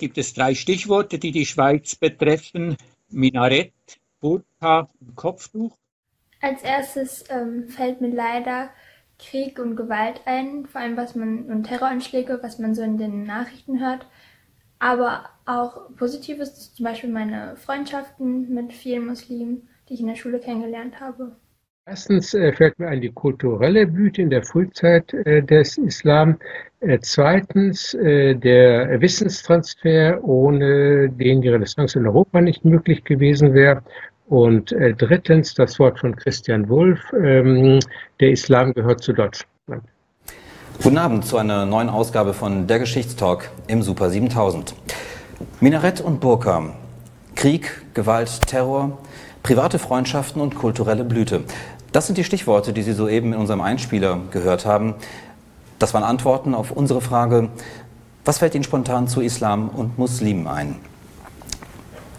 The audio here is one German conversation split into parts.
Gibt es drei Stichworte, die die Schweiz betreffen. Minarett, Burka und Kopftuch. Als erstes ähm, fällt mir leider Krieg und Gewalt ein, vor allem was man und Terroranschläge, was man so in den Nachrichten hört. Aber auch Positives, zum Beispiel meine Freundschaften mit vielen Muslimen, die ich in der Schule kennengelernt habe. Erstens äh, fällt mir ein die kulturelle Blüte in der Frühzeit äh, des Islam. Äh, zweitens der Wissenstransfer, ohne den die Renaissance in Europa nicht möglich gewesen wäre. Und drittens das Wort von Christian Wulff, ähm, der Islam gehört zu Deutschland. Guten Abend zu einer neuen Ausgabe von Der Geschichtstalk im Super 7000. Minarett und Burka, Krieg, Gewalt, Terror, private Freundschaften und kulturelle Blüte. Das sind die Stichworte, die Sie soeben in unserem Einspieler gehört haben. Das waren Antworten auf unsere Frage, was fällt Ihnen spontan zu Islam und Muslimen ein?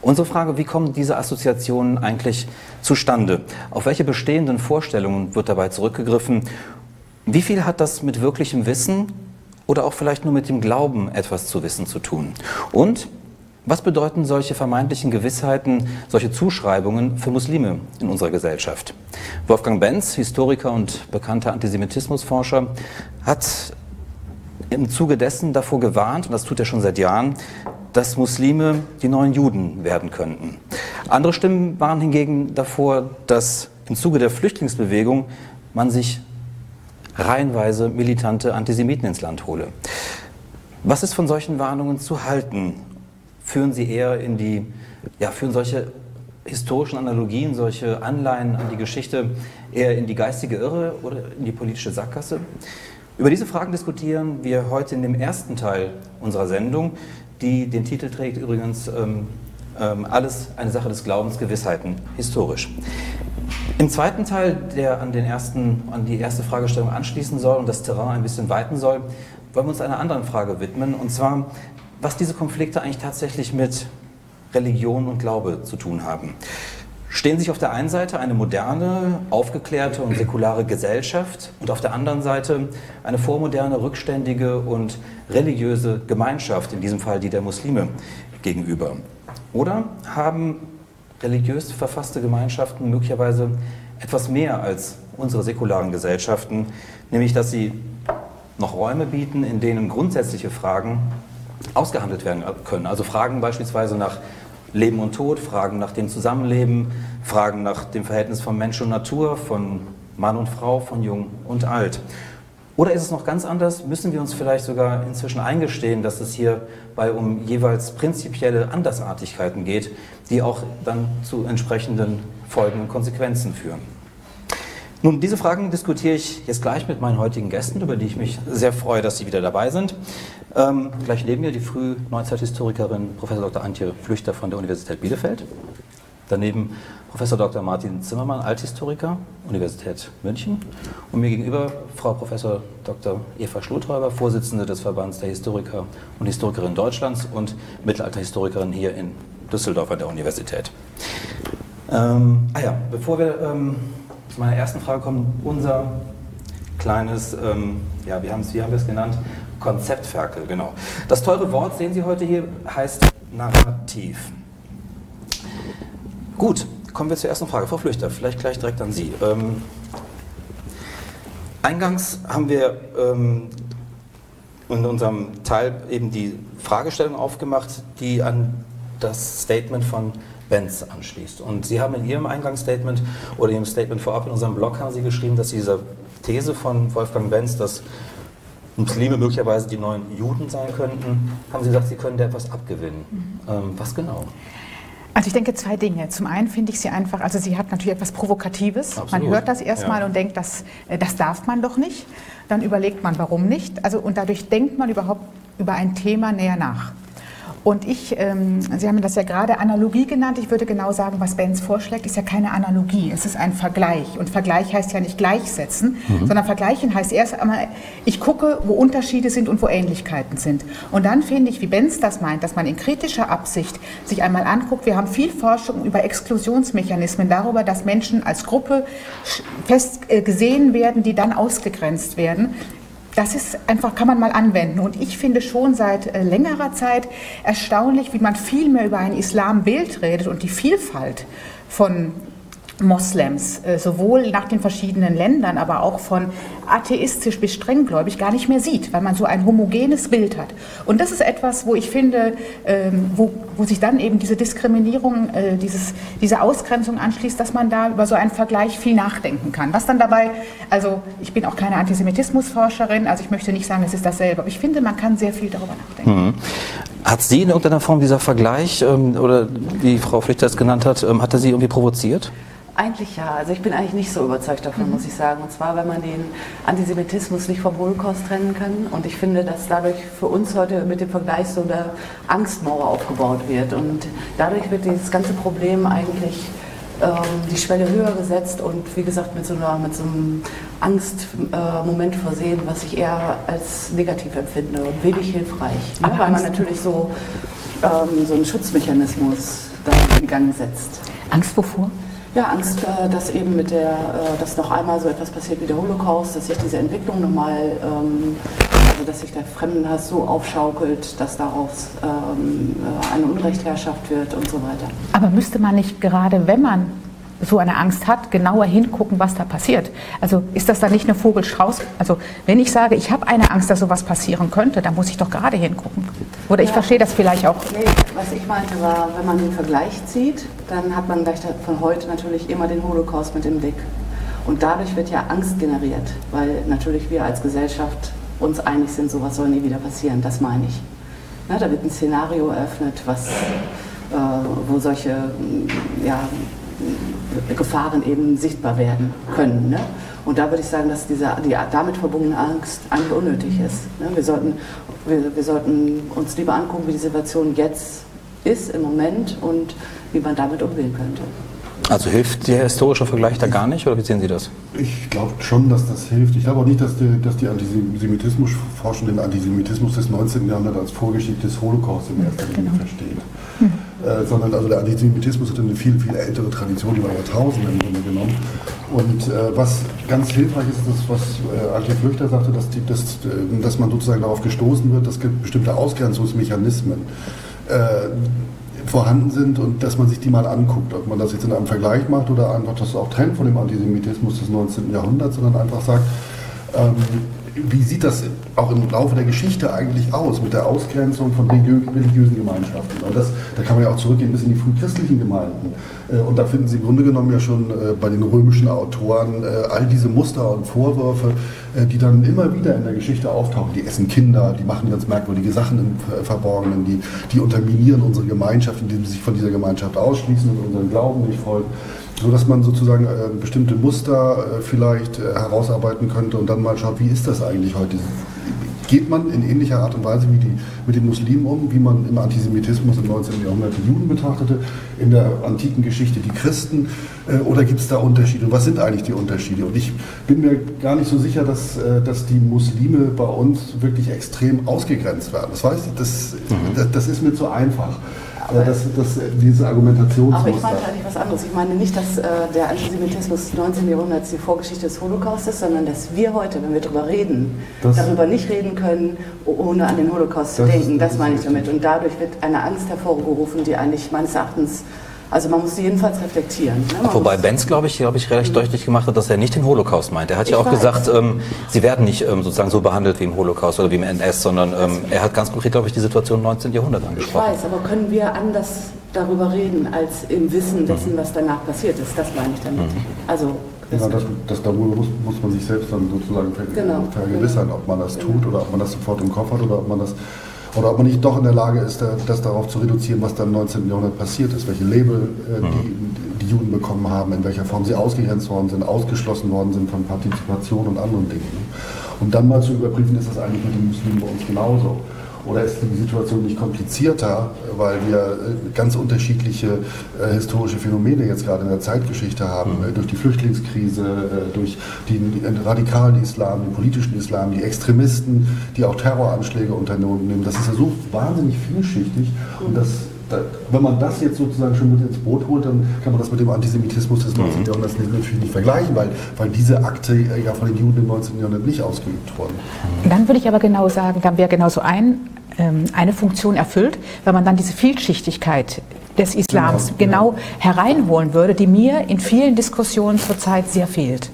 Unsere Frage, wie kommen diese Assoziationen eigentlich zustande? Auf welche bestehenden Vorstellungen wird dabei zurückgegriffen? Wie viel hat das mit wirklichem Wissen oder auch vielleicht nur mit dem Glauben, etwas zu wissen zu tun? Und was bedeuten solche vermeintlichen Gewissheiten, solche Zuschreibungen für Muslime in unserer Gesellschaft? Wolfgang Benz, Historiker und bekannter Antisemitismusforscher, hat im Zuge dessen davor gewarnt, und das tut er schon seit Jahren, dass Muslime die neuen Juden werden könnten. Andere Stimmen waren hingegen davor, dass im Zuge der Flüchtlingsbewegung man sich reihenweise militante Antisemiten ins Land hole. Was ist von solchen Warnungen zu halten? Führen sie eher in die, ja, führen solche historischen Analogien, solche Anleihen an die Geschichte eher in die geistige Irre oder in die politische Sackgasse? Über diese Fragen diskutieren wir heute in dem ersten Teil unserer Sendung, die den Titel trägt übrigens ähm, ähm, Alles eine Sache des Glaubens, Gewissheiten, historisch. Im zweiten Teil, der an, den ersten, an die erste Fragestellung anschließen soll und das Terrain ein bisschen weiten soll, wollen wir uns einer anderen Frage widmen, und zwar was diese Konflikte eigentlich tatsächlich mit Religion und Glaube zu tun haben. Stehen sich auf der einen Seite eine moderne, aufgeklärte und säkulare Gesellschaft und auf der anderen Seite eine vormoderne, rückständige und religiöse Gemeinschaft, in diesem Fall die der Muslime, gegenüber? Oder haben religiös verfasste Gemeinschaften möglicherweise etwas mehr als unsere säkularen Gesellschaften, nämlich dass sie noch Räume bieten, in denen grundsätzliche Fragen ausgehandelt werden können. Also Fragen beispielsweise nach Leben und Tod, Fragen nach dem Zusammenleben, Fragen nach dem Verhältnis von Mensch und Natur, von Mann und Frau, von Jung und Alt. Oder ist es noch ganz anders? Müssen wir uns vielleicht sogar inzwischen eingestehen, dass es hierbei um jeweils prinzipielle Andersartigkeiten geht, die auch dann zu entsprechenden Folgen und Konsequenzen führen? Nun, diese Fragen diskutiere ich jetzt gleich mit meinen heutigen Gästen, über die ich mich sehr freue, dass sie wieder dabei sind. Ähm, gleich neben mir die Frühneuzeithistorikerin Prof. Dr. Antje Flüchter von der Universität Bielefeld. Daneben Professor Dr. Martin Zimmermann, Althistoriker, Universität München. Und mir gegenüber Frau Prof. Dr. Eva Schlothäuber, Vorsitzende des Verbands der Historiker und Historikerinnen Deutschlands und Mittelalterhistorikerin hier in Düsseldorf an der Universität. Ähm, ah ja, bevor wir ähm, zu meiner ersten Frage kommen. Unser kleines, ähm, ja, wie haben, wie haben wir es genannt? Konzeptferkel, genau. Das teure Wort, sehen Sie heute hier, heißt Narrativ. Gut, kommen wir zur ersten Frage. Frau Flüchter, vielleicht gleich direkt an Sie. Ähm, eingangs haben wir ähm, in unserem Teil eben die Fragestellung aufgemacht, die an das Statement von Benz anschließt. Und Sie haben in Ihrem Eingangsstatement oder Ihrem Statement vorab in unserem Blog haben Sie geschrieben, dass Sie dieser These von Wolfgang Benz, dass Muslime möglicherweise die neuen Juden sein könnten, haben Sie gesagt, Sie können da etwas abgewinnen. Mhm. Ähm, was genau? Also ich denke zwei Dinge. Zum einen finde ich sie einfach, also sie hat natürlich etwas Provokatives. Absolut. Man hört das erstmal ja. und denkt, das, äh, das darf man doch nicht. Dann überlegt man, warum nicht. Also, und dadurch denkt man überhaupt über ein Thema näher nach. Und ich, ähm, Sie haben das ja gerade Analogie genannt. Ich würde genau sagen, was Benz vorschlägt, ist ja keine Analogie. Es ist ein Vergleich. Und Vergleich heißt ja nicht gleichsetzen, mhm. sondern vergleichen heißt erst einmal, ich gucke, wo Unterschiede sind und wo Ähnlichkeiten sind. Und dann finde ich, wie Benz das meint, dass man in kritischer Absicht sich einmal anguckt, wir haben viel Forschung über Exklusionsmechanismen, darüber, dass Menschen als Gruppe fest äh, gesehen werden, die dann ausgegrenzt werden das ist einfach, kann man mal anwenden. Und ich finde schon seit äh, längerer Zeit erstaunlich, wie man viel mehr über ein Islambild redet und die Vielfalt von Moslems, äh, sowohl nach den verschiedenen Ländern, aber auch von atheistisch bis strenggläubig gar nicht mehr sieht, weil man so ein homogenes Bild hat. Und das ist etwas, wo ich finde, ähm, wo, wo sich dann eben diese Diskriminierung, äh, dieses, diese Ausgrenzung anschließt, dass man da über so einen Vergleich viel nachdenken kann. Was dann dabei, also ich bin auch keine Antisemitismusforscherin, also ich möchte nicht sagen, es ist dasselbe, aber ich finde, man kann sehr viel darüber nachdenken. Mhm. Hat Sie in irgendeiner Form dieser Vergleich, ähm, oder wie Frau Pflichter es genannt hat, ähm, hat er Sie irgendwie provoziert? Eigentlich ja. Also ich bin eigentlich nicht so überzeugt davon, mhm. muss ich sagen. Und zwar, weil man den Antisemitismus nicht vom Holocaust trennen kann. Und ich finde, dass dadurch für uns heute mit dem Vergleich so eine Angstmauer aufgebaut wird. Und dadurch wird dieses ganze Problem eigentlich ähm, die Schwelle höher gesetzt und wie gesagt mit so, einer, mit so einem Angstmoment äh, versehen, was ich eher als negativ empfinde und wenig hilfreich. Ne? Weil man natürlich so, ähm, so einen Schutzmechanismus da in Gang setzt. Angst wovor? Ja, Angst, äh, dass eben mit der, äh, dass noch einmal so etwas passiert wie der Holocaust, dass sich diese Entwicklung nochmal, ähm, also dass sich der Fremdenhass so aufschaukelt, dass daraus ähm, äh, eine Unrechtherrschaft wird und so weiter. Aber müsste man nicht gerade, wenn man so eine Angst hat, genauer hingucken, was da passiert. Also ist das dann nicht eine Vogelstrauß? Also wenn ich sage, ich habe eine Angst, dass sowas passieren könnte, dann muss ich doch gerade hingucken. Oder ich ja. verstehe das vielleicht auch. Nee, was ich meinte war, wenn man den Vergleich zieht, dann hat man gleich von heute natürlich immer den Holocaust mit im Blick. Und dadurch wird ja Angst generiert, weil natürlich wir als Gesellschaft uns einig sind, sowas soll nie wieder passieren. Das meine ich. Na, da wird ein Szenario eröffnet, was, äh, wo solche ja, Gefahren eben sichtbar werden können. Ne? Und da würde ich sagen, dass diese, die damit verbundene Angst eigentlich unnötig ist. Ne? Wir, sollten, wir, wir sollten uns lieber angucken, wie die Situation jetzt ist im Moment und wie man damit umgehen könnte. Also hilft der historische Vergleich da gar nicht oder wie sehen Sie das? Ich glaube schon, dass das hilft. Ich glaube auch nicht, dass die, dass die Antisemitismusforschung den Antisemitismus des 19. Jahrhunderts als Vorgeschichte des Holocaust in erster Linie genau. versteht. Hm. Äh, sondern also der Antisemitismus hat eine viel, viel ältere Tradition über Jahrtausende im Grunde genommen. Und äh, was ganz hilfreich ist, ist was äh, Antje Flüchter sagte, dass, die, dass, äh, dass man sozusagen darauf gestoßen wird, dass bestimmte Ausgrenzungsmechanismen äh, vorhanden sind und dass man sich die mal anguckt, ob man das jetzt in einem Vergleich macht oder einfach das auch trennt von dem Antisemitismus des 19. Jahrhunderts, sondern einfach sagt, ähm, wie sieht das auch im Laufe der Geschichte eigentlich aus mit der Ausgrenzung von religiösen Gemeinschaften? Und das, da kann man ja auch zurückgehen bis in die frühchristlichen Gemeinden. Äh, und da finden Sie im Grunde genommen ja schon äh, bei den römischen Autoren äh, all diese Muster und Vorwürfe, die dann immer wieder in der Geschichte auftauchen. Die essen Kinder, die machen ganz merkwürdige Sachen im Verborgenen, die, die unterminieren unsere Gemeinschaft, indem sie sich von dieser Gemeinschaft ausschließen und unseren Glauben nicht folgen so dass man sozusagen äh, bestimmte Muster äh, vielleicht äh, herausarbeiten könnte und dann mal schaut, wie ist das eigentlich heute? Geht man in ähnlicher Art und Weise wie die, mit den Muslimen um, wie man im Antisemitismus im 19. Jahrhundert die Juden betrachtete, in der antiken Geschichte die Christen, äh, oder gibt es da Unterschiede? Und was sind eigentlich die Unterschiede? Und ich bin mir gar nicht so sicher, dass, äh, dass die Muslime bei uns wirklich extrem ausgegrenzt werden. Das weiß ich, das, mhm. das, das ist mir zu einfach. Aber das, das, diese Argumentationsmuster. Aber ich meine eigentlich was anderes. Ich meine nicht, dass äh, der Antisemitismus des 19. Jahrhunderts die Vorgeschichte des Holocaust ist, sondern dass wir heute, wenn wir darüber reden, das, darüber nicht reden können, ohne an den Holocaust zu denken. Das, das meine ich damit. Und dadurch wird eine Angst hervorgerufen, die eigentlich meines Erachtens also man muss sie jedenfalls reflektieren. Ne? Wobei Benz, glaube ich, glaube ich, recht mhm. deutlich gemacht hat, dass er nicht den Holocaust meint. Er hat ich ja auch weiß. gesagt, ähm, sie werden nicht ähm, sozusagen so behandelt wie im Holocaust oder wie im NS, sondern ähm, er hat ganz konkret, glaube ich, die Situation im 19. Jahrhundert angesprochen. Ich weiß, aber können wir anders darüber reden, als im Wissen dessen, mhm. was danach passiert ist? Das meine ich damit. Mhm. Also Genau, das, das darüber muss, muss man sich selbst dann sozusagen genau. vergewissern, ob man das tut oder ob man das sofort im Kopf hat oder ob man das oder ob man nicht doch in der Lage ist, das darauf zu reduzieren, was dann im 19. Jahrhundert passiert ist, welche Label äh, die, mhm. die, Juden bekommen haben, in welcher Form sie ausgegrenzt worden sind, ausgeschlossen worden sind von Partizipation und anderen Dingen. Und dann mal zu überprüfen, ist das eigentlich mit den Muslimen bei uns genauso. Oder ist die Situation nicht komplizierter, weil wir äh, ganz unterschiedliche äh, historische Phänomene jetzt gerade in der Zeitgeschichte haben, mhm. äh, durch die Flüchtlingskrise, äh, durch den radikalen Islam, den politischen Islam, die Extremisten, die auch Terroranschläge unternehmen. Das ist ja so wahnsinnig vielschichtig und das wenn man das jetzt sozusagen schon mit ins Boot holt, dann kann man das mit dem Antisemitismus des 19. Mhm. Jahrhunderts natürlich nicht vergleichen, weil, weil diese Akte ja von den Juden im 19. Jahrhundert nicht ausgeübt wurden. Dann würde ich aber genau sagen, dann wäre genauso ein ähm, eine Funktion erfüllt, wenn man dann diese Vielschichtigkeit des Islams genau, genau hereinholen würde, die mir in vielen Diskussionen zurzeit sehr fehlt.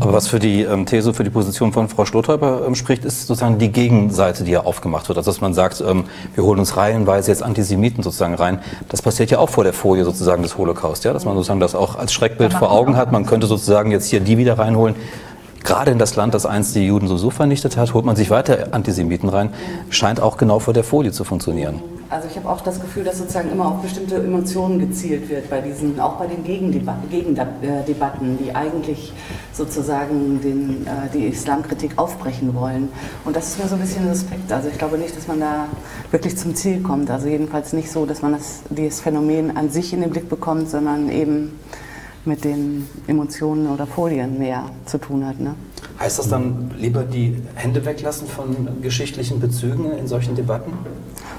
Aber was für die ähm, These, für die Position von Frau Schlothäuber ähm, spricht, ist sozusagen die Gegenseite, die ja aufgemacht wird. Also dass man sagt, ähm, wir holen uns reihenweise jetzt Antisemiten sozusagen rein. Das passiert ja auch vor der Folie sozusagen des Holocaust, ja? dass man sozusagen das auch als Schreckbild vor Augen hat. Man könnte sozusagen jetzt hier die wieder reinholen, gerade in das Land, das einst die Juden so vernichtet hat, holt man sich weiter Antisemiten rein. Scheint auch genau vor der Folie zu funktionieren. Also ich habe auch das Gefühl, dass sozusagen immer auf bestimmte Emotionen gezielt wird bei diesen, auch bei den Gegendebatten, die eigentlich sozusagen den, äh, die Islamkritik aufbrechen wollen. Und das ist mir so ein bisschen suspekt. Also ich glaube nicht, dass man da wirklich zum Ziel kommt. Also jedenfalls nicht so, dass man das, dieses Phänomen an sich in den Blick bekommt, sondern eben mit den Emotionen oder Folien mehr zu tun hat. Ne? Heißt das dann lieber die Hände weglassen von geschichtlichen Bezügen in solchen Debatten?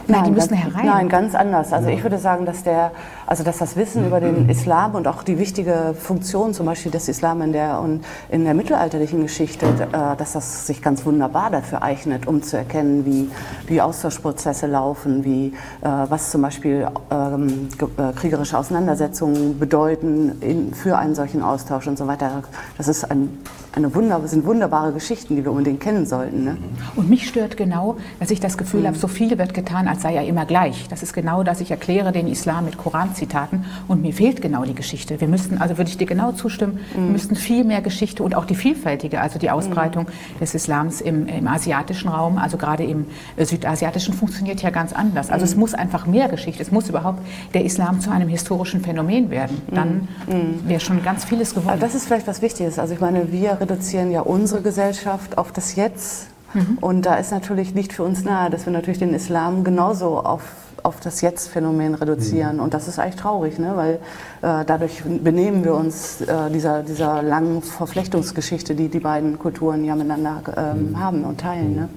Nein, die müssen herein. Nein, ganz anders. Also ich würde sagen, dass, der, also dass das Wissen über den Islam und auch die wichtige Funktion zum Beispiel des Islam in der, und in der mittelalterlichen Geschichte, äh, dass das sich ganz wunderbar dafür eignet, um zu erkennen, wie, wie Austauschprozesse laufen, wie, äh, was zum Beispiel ähm, äh, kriegerische Auseinandersetzungen bedeuten in, für einen solchen Austausch und so weiter. Das ist ein, eine Wunder, sind wunderbare Geschichten, die wir unbedingt kennen sollten. Ne? Und mich stört genau, dass ich das Gefühl mhm. habe, so viel wird getan, als sei er immer gleich. Das ist genau das, ich erkläre den Islam mit Koranzitaten und mir fehlt genau die Geschichte. Wir müssten, also würde ich dir genau zustimmen, mhm. wir müssten viel mehr Geschichte und auch die vielfältige, also die Ausbreitung mhm. des Islams im, im, asiatischen Raum, also gerade im äh, südasiatischen funktioniert ja ganz anders. Also es mhm. muss einfach mehr Geschichte, es muss überhaupt der Islam zu einem historischen Phänomen werden. Dann mhm. Mhm. wäre schon ganz vieles gewonnen. Das ist vielleicht was Wichtiges. Also ich meine, wir reduzieren ja unsere Gesellschaft auf das Jetzt Mhm. Und da ist natürlich nicht für uns nahe, dass wir natürlich den Islam genauso auf, auf das Jetzt-Phänomen reduzieren. Mhm. Und das ist eigentlich traurig, ne? weil äh, dadurch benehmen wir uns äh, dieser, dieser langen Verflechtungsgeschichte, die die beiden Kulturen ja miteinander ähm, mhm. haben und teilen. Ne?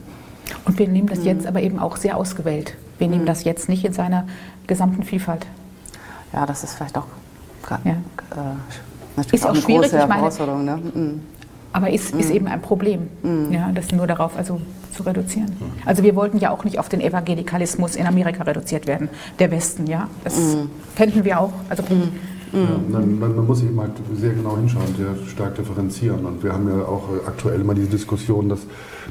Und wir nehmen das mhm. jetzt aber eben auch sehr ausgewählt. Wir nehmen mhm. das jetzt nicht in seiner gesamten Vielfalt. Ja, das ist vielleicht auch, ja. äh, natürlich ist auch, auch eine schwierig, große Herausforderung. Ne? Mhm. Aber ist, mhm. ist eben ein Problem, mhm. ja, das nur darauf also zu reduzieren. Mhm. Also wir wollten ja auch nicht auf den Evangelikalismus in Amerika reduziert werden, der Westen, ja. Das mhm. fänden wir auch. Also mhm. Ja, man, man, muss eben halt sehr genau hinschauen, sehr stark differenzieren. Und wir haben ja auch äh, aktuell immer diese Diskussion, dass,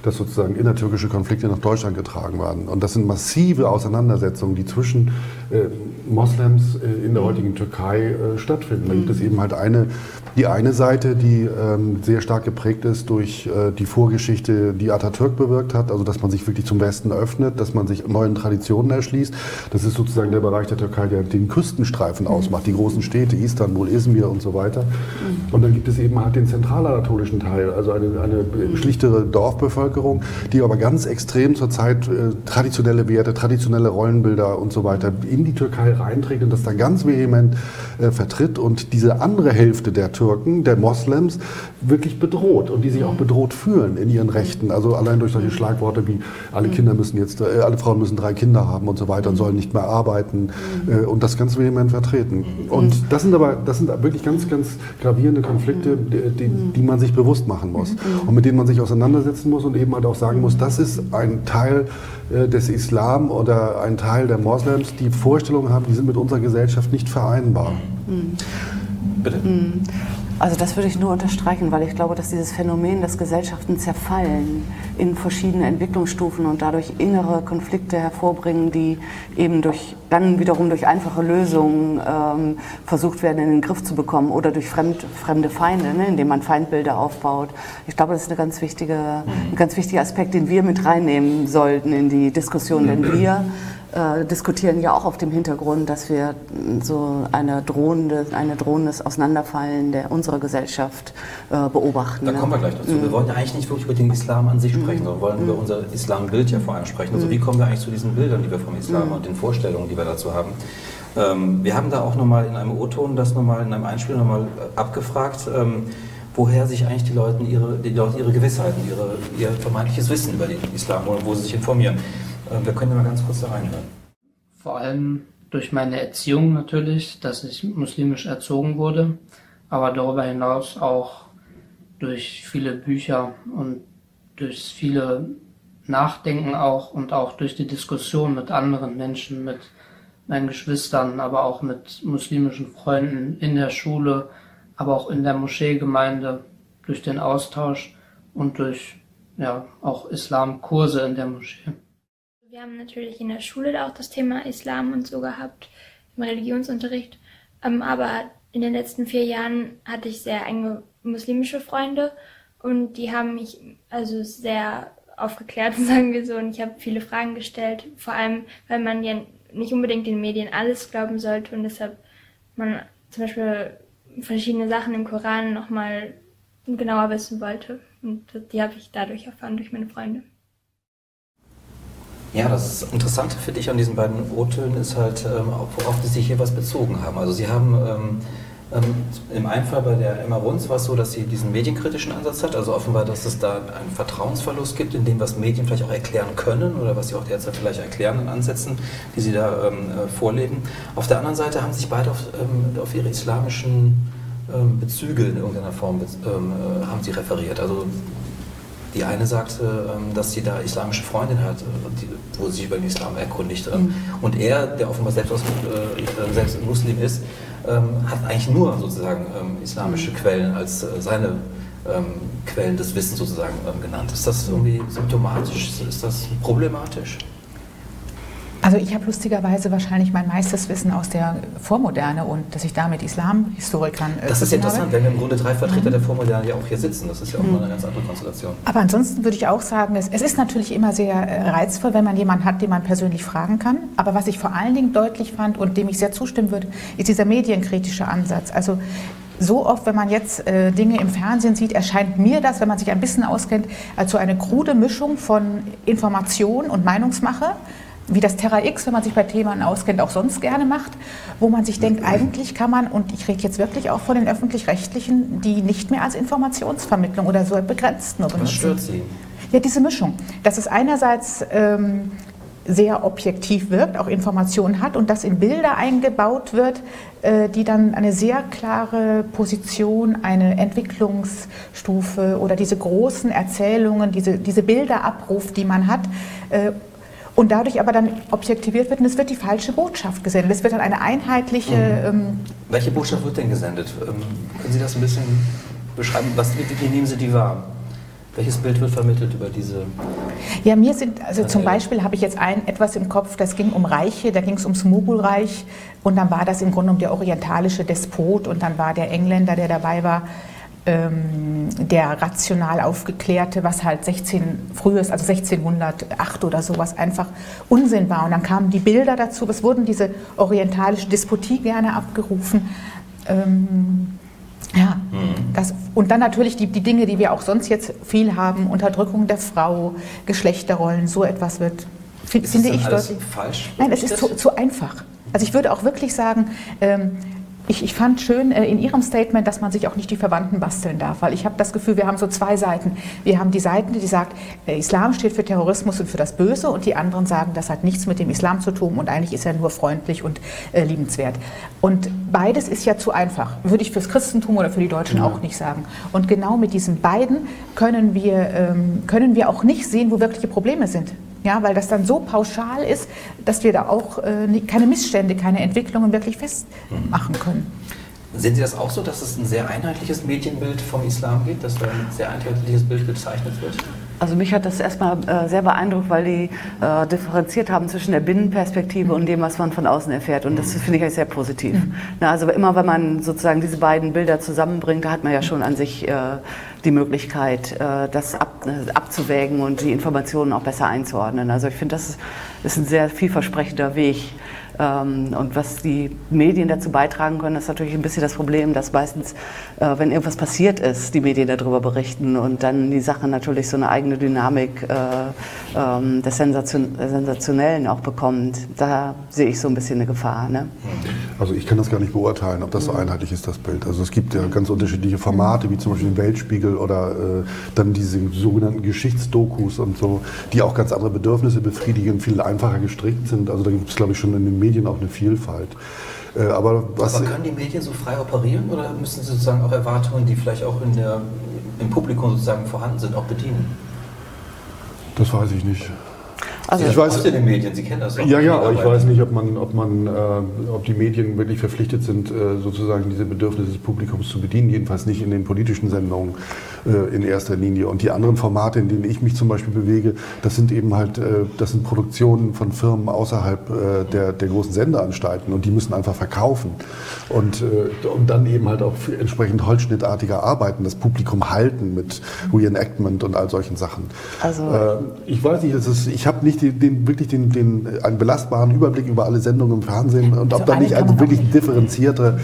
dass sozusagen innertürkische Konflikte nach Deutschland getragen werden. Und das sind massive Auseinandersetzungen, die zwischen äh, Moslems äh, in der heutigen Türkei äh, stattfinden. Da gibt es eben halt eine die eine Seite, die ähm, sehr stark geprägt ist durch äh, die Vorgeschichte, die Atatürk bewirkt hat, also dass man sich wirklich zum Westen öffnet, dass man sich neuen Traditionen erschließt. Das ist sozusagen der Bereich der Türkei, der den Küstenstreifen mhm. ausmacht, die großen Städte, Istanbul, Izmir und so weiter. Mhm. Und dann gibt es eben halt den zentralanatolischen Teil, also eine, eine mhm. schlichtere Dorfbevölkerung, die aber ganz extrem zurzeit äh, traditionelle Werte, traditionelle Rollenbilder und so weiter in die Türkei reinträgt und das da ganz vehement äh, vertritt. Und diese andere Hälfte der Türken, der Moslems, wirklich bedroht und die sich auch bedroht fühlen in ihren Rechten. Also allein durch solche Schlagworte wie alle Kinder müssen jetzt, äh, alle Frauen müssen drei Kinder haben und so weiter und sollen nicht mehr arbeiten äh, und das ganz vehement vertreten. Und das sind aber, das sind wirklich ganz, ganz gravierende Konflikte, die, die man sich bewusst machen muss und mit denen man sich auseinandersetzen muss und eben halt auch sagen muss, das ist ein Teil äh, des Islam oder ein Teil der Moslems, die Vorstellungen haben, die sind mit unserer Gesellschaft nicht vereinbar. Bitte. Mhm. Also das würde ich nur unterstreichen, weil ich glaube, dass dieses Phänomen, dass Gesellschaften zerfallen in verschiedene Entwicklungsstufen und dadurch innere Konflikte hervorbringen, die eben durch, dann wiederum durch einfache Lösungen ähm, versucht werden, in den Griff zu bekommen oder durch fremd, fremde Feinde, ne, indem man Feindbilder aufbaut. Ich glaube, das ist eine ganz wichtige, ein ganz wichtiger Aspekt, den wir mit reinnehmen sollten in die Diskussion, denn wir äh, diskutieren ja auch auf dem Hintergrund, dass wir so eine drohende, eine drohendes Auseinanderfallen der unserer Gesellschaft äh, beobachten. Da ne? kommen wir gleich dazu. Mhm. Wir wollen ja eigentlich nicht wirklich über den Islam an sich sprechen, mhm. sondern wollen mhm. über unser Islambild ja vor allem sprechen. Also wie kommen wir eigentlich zu diesen Bildern, die wir vom Islam mhm. und den Vorstellungen, die wir dazu haben? Ähm, wir haben da auch nochmal in einem O-Ton das nochmal in einem Einspiel nochmal äh, abgefragt. Ähm, woher sich eigentlich die Leute ihre, die Leute ihre Gewissheiten, ihre, ihr vermeintliches Wissen über den Islam holen, wo sie sich informieren. Äh, wir können ja mal ganz kurz da reinhören. Vor allem durch meine Erziehung natürlich, dass ich muslimisch erzogen wurde, aber darüber hinaus auch durch viele Bücher und durch viele Nachdenken auch und auch durch die Diskussion mit anderen Menschen, mit meinen Geschwistern, aber auch mit muslimischen Freunden in der Schule, aber auch in der Moscheegemeinde, durch den Austausch und durch ja, auch Islamkurse in der Moschee. Wir haben natürlich in der Schule auch das Thema Islam und so gehabt, im Religionsunterricht. Ähm, aber in den letzten vier Jahren hatte ich sehr enge muslimische Freunde und die haben mich also sehr aufgeklärt, sagen wir so, und ich habe viele Fragen gestellt, vor allem, weil man ja nicht unbedingt den Medien alles glauben sollte und deshalb man zum Beispiel verschiedene Sachen im Koran nochmal genauer wissen wollte. Und die habe ich dadurch erfahren durch meine Freunde. Ja, das Interessante für dich an diesen beiden O-Tönen ist halt, ähm, worauf sie sich hier was bezogen haben. Also sie haben ähm, ähm, im einen Fall bei der Emma Runz war es so, dass sie diesen medienkritischen Ansatz hat, also offenbar, dass es da einen Vertrauensverlust gibt in dem, was Medien vielleicht auch erklären können oder was sie auch derzeit vielleicht erklären in Ansätzen, die sie da ähm, äh, vorleben. Auf der anderen Seite haben sich beide auf, ähm, auf ihre islamischen ähm, Bezüge in irgendeiner Form äh, haben sie referiert. Also die eine sagte, ähm, dass sie da islamische Freundin hat, äh, wo sie sich über den Islam erkundigt. Mhm. Und er, der offenbar selbst, aus, äh, selbst Muslim ist, ähm, hat eigentlich nur sozusagen ähm, islamische mhm. Quellen als äh, seine Quellen des Wissens sozusagen genannt. Ist das irgendwie symptomatisch? Ist das problematisch? Also ich habe lustigerweise wahrscheinlich mein meistes Wissen aus der Vormoderne und dass ich da mit Islamhistorikern äh, Das ist interessant, habe. wenn wir im Grunde drei Vertreter mhm. der Vormoderne ja auch hier sitzen. Das ist ja auch mhm. mal eine ganz andere Konstellation. Aber ansonsten würde ich auch sagen, es, es ist natürlich immer sehr äh, reizvoll, wenn man jemanden hat, den man persönlich fragen kann. Aber was ich vor allen Dingen deutlich fand und dem ich sehr zustimmen würde, ist dieser medienkritische Ansatz. Also so oft, wenn man jetzt äh, Dinge im Fernsehen sieht, erscheint mir das, wenn man sich ein bisschen auskennt, als so eine krude Mischung von Information und Meinungsmache wie das Terra X, wenn man sich bei Themen auskennt, auch sonst gerne macht, wo man sich denkt, eigentlich kann man, und ich rede jetzt wirklich auch von den öffentlich-rechtlichen, die nicht mehr als Informationsvermittlung oder so begrenzt nur benutzen. Was stört Sie? Ja, diese Mischung. Dass es einerseits ähm, sehr objektiv wirkt, auch Informationen hat und das in Bilder eingebaut wird, äh, die dann eine sehr klare Position, eine Entwicklungsstufe oder diese großen Erzählungen, diese, diese Bilder abruft, die man hat, äh, und dadurch aber dann objektiviert wird und es wird die falsche Botschaft gesendet. Es wird dann eine einheitliche. Mhm. Ähm, Welche Botschaft wird denn gesendet? Ähm, können Sie das ein bisschen beschreiben? Was, wie, nehmen Sie die wahr? Welches Bild wird vermittelt über diese? Ja, mir sind, also zum Beispiel habe ich jetzt ein etwas im Kopf, das ging um Reiche, da ging es ums Mogulreich und dann war das im Grunde um der orientalische Despot und dann war der Engländer, der dabei war, ähm, der rational aufgeklärte, was halt 16 frühes, also 1608 oder sowas einfach Unsinn war. Und dann kamen die Bilder dazu, es wurden diese orientalische Despotie gerne abgerufen. Ähm, ja, mhm. das, und dann natürlich die, die Dinge, die wir auch sonst jetzt viel haben, Unterdrückung der Frau, Geschlechterrollen, so etwas wird, find, finde ich deutlich. falsch? Nein, es ist zu, zu, einfach. Also ich würde auch wirklich sagen, ähm, ich, ich, fand schön äh, in Ihrem Statement, dass man sich auch nicht die Verwandten basteln darf, weil ich habe das Gefühl, wir haben so zwei Seiten. Wir haben die Seiten, die sagt, der Islam steht für Terrorismus und für das Böse und die anderen sagen, das hat nichts mit dem Islam zu tun und eigentlich ist er nur freundlich und äh, liebenswert. Und beides ist ja zu einfach, würde ich fürs Christentum oder für die Deutschen ja. auch nicht sagen. Und genau mit diesen beiden können wir, ähm, können wir auch nicht sehen, wo wirkliche Probleme sind. Ja, weil das dann so pauschal ist, dass wir da auch äh, keine Missstände, keine Entwicklungen wirklich festmachen können. Sehen Sie das auch so, dass es ein sehr einheitliches Medienbild vom Islam gibt, dass da ein sehr einheitliches Bild gezeichnet wird? Also mich hat das erstmal äh, sehr beeindruckt, weil die äh, differenziert haben zwischen der Binnenperspektive und dem, was man von außen erfährt. Und das finde ich eigentlich sehr positiv. Mhm. Na, also immer, wenn man sozusagen diese beiden Bilder zusammenbringt, da hat man ja schon an sich äh, die Möglichkeit, das ab, abzuwägen und die Informationen auch besser einzuordnen. Also ich finde, das ist ein sehr vielversprechender Weg. Ähm, und was die Medien dazu beitragen können, ist natürlich ein bisschen das Problem, dass meistens, äh, wenn irgendwas passiert ist, die Medien darüber berichten und dann die Sache natürlich so eine eigene Dynamik äh, ähm, des Sensationellen auch bekommt. Da sehe ich so ein bisschen eine Gefahr. Ne? Also ich kann das gar nicht beurteilen, ob das so einheitlich ist, das Bild. Also es gibt ja ganz unterschiedliche Formate, wie zum Beispiel den Weltspiegel oder äh, dann diese sogenannten Geschichtsdokus und so, die auch ganz andere Bedürfnisse befriedigen, viel einfacher gestrickt sind. Also da gibt es, glaube ich, schon in den Medien auch eine Vielfalt. Äh, aber, was aber können die Medien so frei operieren oder müssen sie sozusagen auch Erwartungen, die vielleicht auch in der, im Publikum sozusagen vorhanden sind, auch bedienen? Das weiß ich nicht. Also ich weiß, in den Medien, Sie kennen das auch. Ja, ja, aber ich weiß nicht, ob, man, ob, man, äh, ob die Medien wirklich verpflichtet sind, äh, sozusagen diese Bedürfnisse des Publikums zu bedienen. Jedenfalls nicht in den politischen Sendungen äh, in erster Linie. Und die anderen Formate, in denen ich mich zum Beispiel bewege, das sind eben halt, äh, das sind Produktionen von Firmen außerhalb äh, der, der großen Sendeanstalten und die müssen einfach verkaufen und, und dann eben halt auch entsprechend holzschnittartiger arbeiten, das Publikum halten mit Reenactment und all solchen Sachen. Also ich weiß nicht, ist, ich habe nicht den, den, wirklich den, den, einen belastbaren Überblick über alle Sendungen im Fernsehen und ob da nicht eine wirklich differenzierte,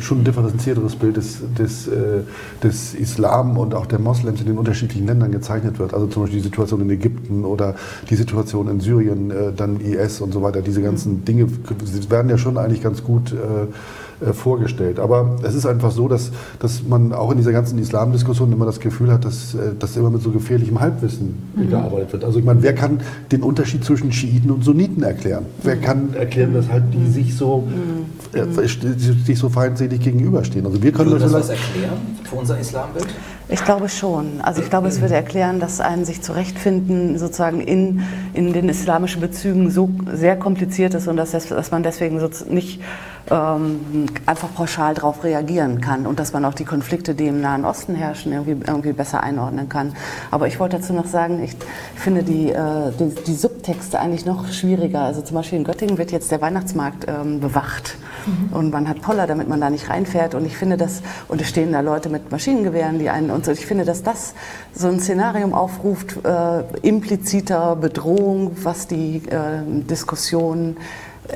schon ein differenzierteres Bild des, des, äh, des Islam und auch der Moslems in den unterschiedlichen Ländern gezeichnet wird. Also zum Beispiel die Situation in Ägypten oder die Situation in Syrien, äh, dann IS und so weiter. Diese ganzen Dinge werden ja schon eigentlich ganz gut äh, äh, vorgestellt. Aber es ist einfach so, dass, dass man auch in dieser ganzen Islamdiskussion immer das Gefühl hat, dass, äh, dass immer mit so gefährlichem Halbwissen mhm. gearbeitet wird. Also ich meine, wer kann den Unterschied zwischen Schiiten und Sunniten erklären? Wer kann erklären, dass halt die sich so, mhm. äh, sich so feindselig gegenüberstehen? Also wir können Würde das was erklären für unser Islambild? Ich glaube schon. Also ich glaube, es würde erklären, dass ein sich zurechtfinden sozusagen in, in den islamischen Bezügen so sehr kompliziert ist und dass, dass man deswegen so nicht ähm, einfach pauschal darauf reagieren kann und dass man auch die Konflikte, die im Nahen Osten herrschen, irgendwie, irgendwie besser einordnen kann. Aber ich wollte dazu noch sagen, ich finde die, äh, die, die, Subtexte eigentlich noch schwieriger. Also zum Beispiel in Göttingen wird jetzt der Weihnachtsmarkt ähm, bewacht mhm. und man hat Poller, damit man da nicht reinfährt. Und ich finde das, und es stehen da Leute mit Maschinengewehren, die einen und so. Ich finde, dass das so ein Szenarium aufruft, äh, impliziter Bedrohung, was die äh, Diskussion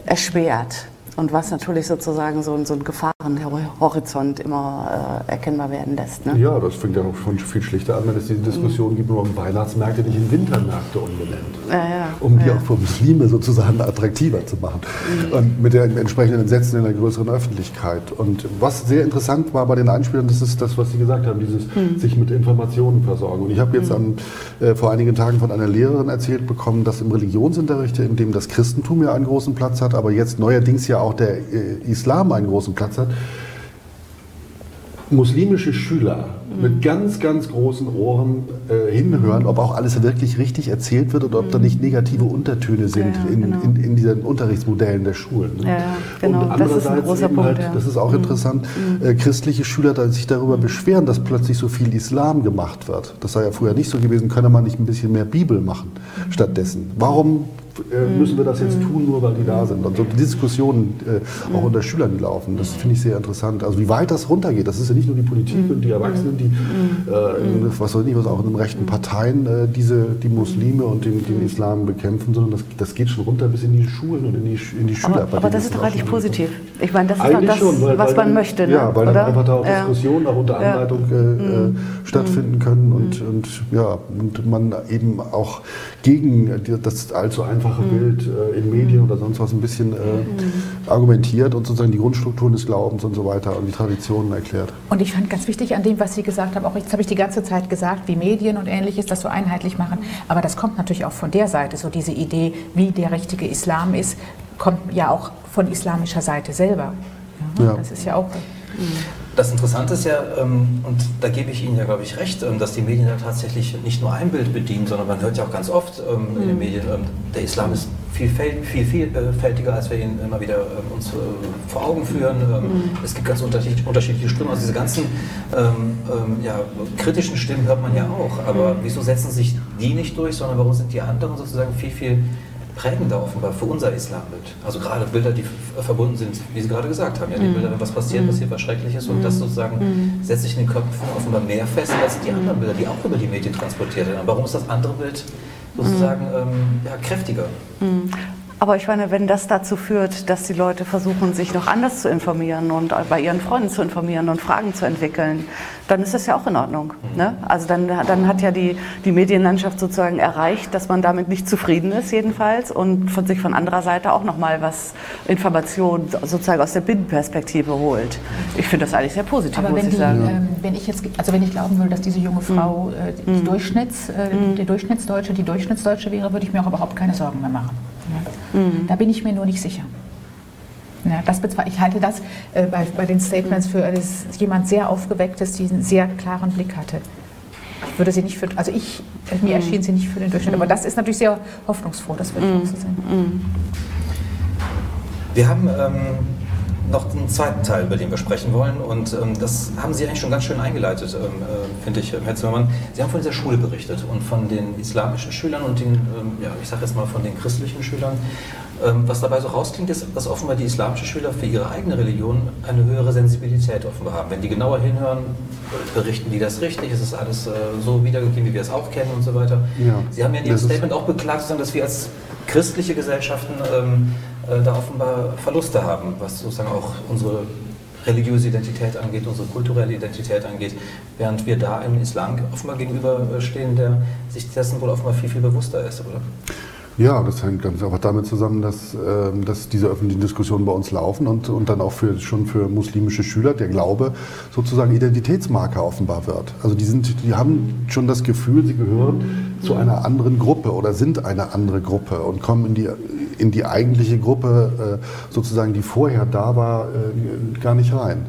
erschwert und was natürlich sozusagen so, so einen Gefahrenhorizont immer äh, erkennbar werden lässt. Ne? Ja, das fängt ja noch schon viel schlichter an, wenn es diese Diskussion mhm. gibt, warum Weihnachtsmärkte nicht in Wintermärkte umbenennt, ja, ja, um die ja. auch für Muslime sozusagen attraktiver zu machen mhm. und mit der entsprechenden Entsetzen in der größeren Öffentlichkeit. Und was sehr interessant war bei den Einspielern, das ist das, was Sie gesagt haben, dieses mhm. sich mit Informationen versorgen. Und ich habe jetzt an, äh, vor einigen Tagen von einer Lehrerin erzählt bekommen, dass im Religionsunterricht, in dem das Christentum ja einen großen Platz hat, aber jetzt neuerdings ja auch auch der äh, Islam einen großen Platz hat, muslimische Schüler mhm. mit ganz, ganz großen Ohren äh, hinhören, ob auch alles wirklich richtig erzählt wird oder ob mhm. da nicht negative Untertöne sind ja, in, genau. in, in, diesen Unterrichtsmodellen der Schulen. Ne? Ja, genau. Und andererseits das ist ein großer Punkt, halt, ja. das ist auch mhm. interessant, mhm. äh, christliche Schüler da sich darüber mhm. beschweren, dass plötzlich so viel Islam gemacht wird. Das sei ja früher nicht so gewesen, könne man nicht ein bisschen mehr Bibel machen mhm. stattdessen. Warum müssen wir das jetzt tun, nur weil die da sind. Und so Diskussionen äh, auch unter Schülern, die laufen, das finde ich sehr interessant. Also wie weit das runtergeht, das ist ja nicht nur die Politik und die Erwachsenen, die, äh, was soll ich was auch in den rechten Parteien äh, diese, die Muslime und den, den Islam bekämpfen, sondern das, das geht schon runter bis in die Schulen und in die, in die Schüler. Aber, aber das ist doch eigentlich positiv. Ich meine, das ist doch das, schon, weil, was weil, man möchte. Ne? Ja, weil dann einfach da auch ja. Diskussionen auch unter Anleitung äh, mhm. stattfinden können und, mhm. und, ja, und man eben auch gegen das allzu einfache mhm. Bild äh, in Medien oder sonst was ein bisschen äh, mhm. argumentiert und sozusagen die Grundstrukturen des Glaubens und so weiter und die Traditionen erklärt. Und ich fand ganz wichtig an dem, was Sie gesagt haben, auch jetzt habe ich die ganze Zeit gesagt, wie Medien und ähnliches das so einheitlich machen, aber das kommt natürlich auch von der Seite, so diese Idee, wie der richtige Islam ist, kommt ja auch von islamischer Seite selber. Ja, ja. Das ist ja auch. Das Interessante ist ja, ähm, und da gebe ich Ihnen ja, glaube ich, recht, ähm, dass die Medien da tatsächlich nicht nur ein Bild bedienen, sondern man hört ja auch ganz oft ähm, in den mhm. Medien, der Islam ist viel, viel vielfältiger, als wir ihn immer wieder uns äh, vor Augen führen. Mhm. Es gibt ganz unterschiedliche, Stimmen. Also diese ganzen ja, kritischen Stimmen hört man ja auch. Aber mhm. wieso setzen sich die nicht durch, sondern warum sind die anderen sozusagen viel, viel prägender offenbar für unser Islambild. Also gerade Bilder, die verbunden sind, wie Sie gerade gesagt haben, ja, die mhm. Bilder, wenn was passiert, mhm. passiert was Schreckliches und das mhm. sozusagen setzt sich in den Köpfen offenbar mehr fest als die anderen Bilder, die auch über die Medien transportiert werden. Warum ist das andere Bild sozusagen ähm, ja, kräftiger? Aber ich meine, wenn das dazu führt, dass die Leute versuchen, sich noch anders zu informieren und bei ihren Freunden zu informieren und Fragen zu entwickeln, dann ist das ja auch in Ordnung. Ne? Also dann, dann hat ja die, die Medienlandschaft sozusagen erreicht, dass man damit nicht zufrieden ist jedenfalls und von sich von anderer Seite auch nochmal was Informationen sozusagen aus der Binnenperspektive holt. Ich finde das eigentlich sehr positiv, Aber muss ich die, sagen. Ähm, wenn ich jetzt, also wenn ich glauben würde, dass diese junge Frau äh, die mhm. Durchschnitts, äh, mhm. der Durchschnittsdeutsche, die Durchschnittsdeutsche wäre, würde ich mir auch überhaupt keine Sorgen mehr machen. Mhm. Da bin ich mir nur nicht sicher. Ja, das ich halte das äh, bei, bei, den Statements für als jemand sehr aufgewecktes, die einen sehr klaren Blick hatte. Ich würde sie nicht für, also ich, mir mhm. erschien sie nicht für den Durchschnitt, aber das ist natürlich sehr hoffnungsfroh, das würde ich auch so sehen. Mhm. Wir haben ähm, noch einen zweiten Teil, über den wir sprechen wollen. Und ähm, das haben Sie eigentlich schon ganz schön eingeleitet, ähm, äh, finde ich, Herr Zimmermann. Sie haben von dieser Schule berichtet und von den islamischen Schülern und den, ähm, ja, ich sage jetzt mal von den christlichen Schülern. Ähm, was dabei so rausklingt, ist, dass offenbar die islamischen Schüler für ihre eigene Religion eine höhere Sensibilität offenbar haben. Wenn die genauer hinhören, berichten die das richtig, es ist alles äh, so wiedergegeben, wie wir es auch kennen und so weiter. Ja, Sie haben ja in Ihrem Statement auch beklagt, dass wir als christliche Gesellschaften ähm, äh, da offenbar Verluste haben, was sozusagen auch unsere religiöse Identität angeht, unsere kulturelle Identität angeht, während wir da im Islam offenbar gegenüberstehen, der sich dessen wohl offenbar viel, viel bewusster ist, oder? Ja, das hängt ganz einfach damit zusammen, dass, äh, dass diese öffentlichen Diskussionen bei uns laufen und, und dann auch für, schon für muslimische Schüler der Glaube sozusagen Identitätsmarker offenbar wird. Also die, sind, die haben schon das Gefühl, sie gehören zu einer anderen Gruppe oder sind eine andere Gruppe und kommen in die, in die eigentliche Gruppe, äh, sozusagen, die vorher da war, äh, gar nicht rein.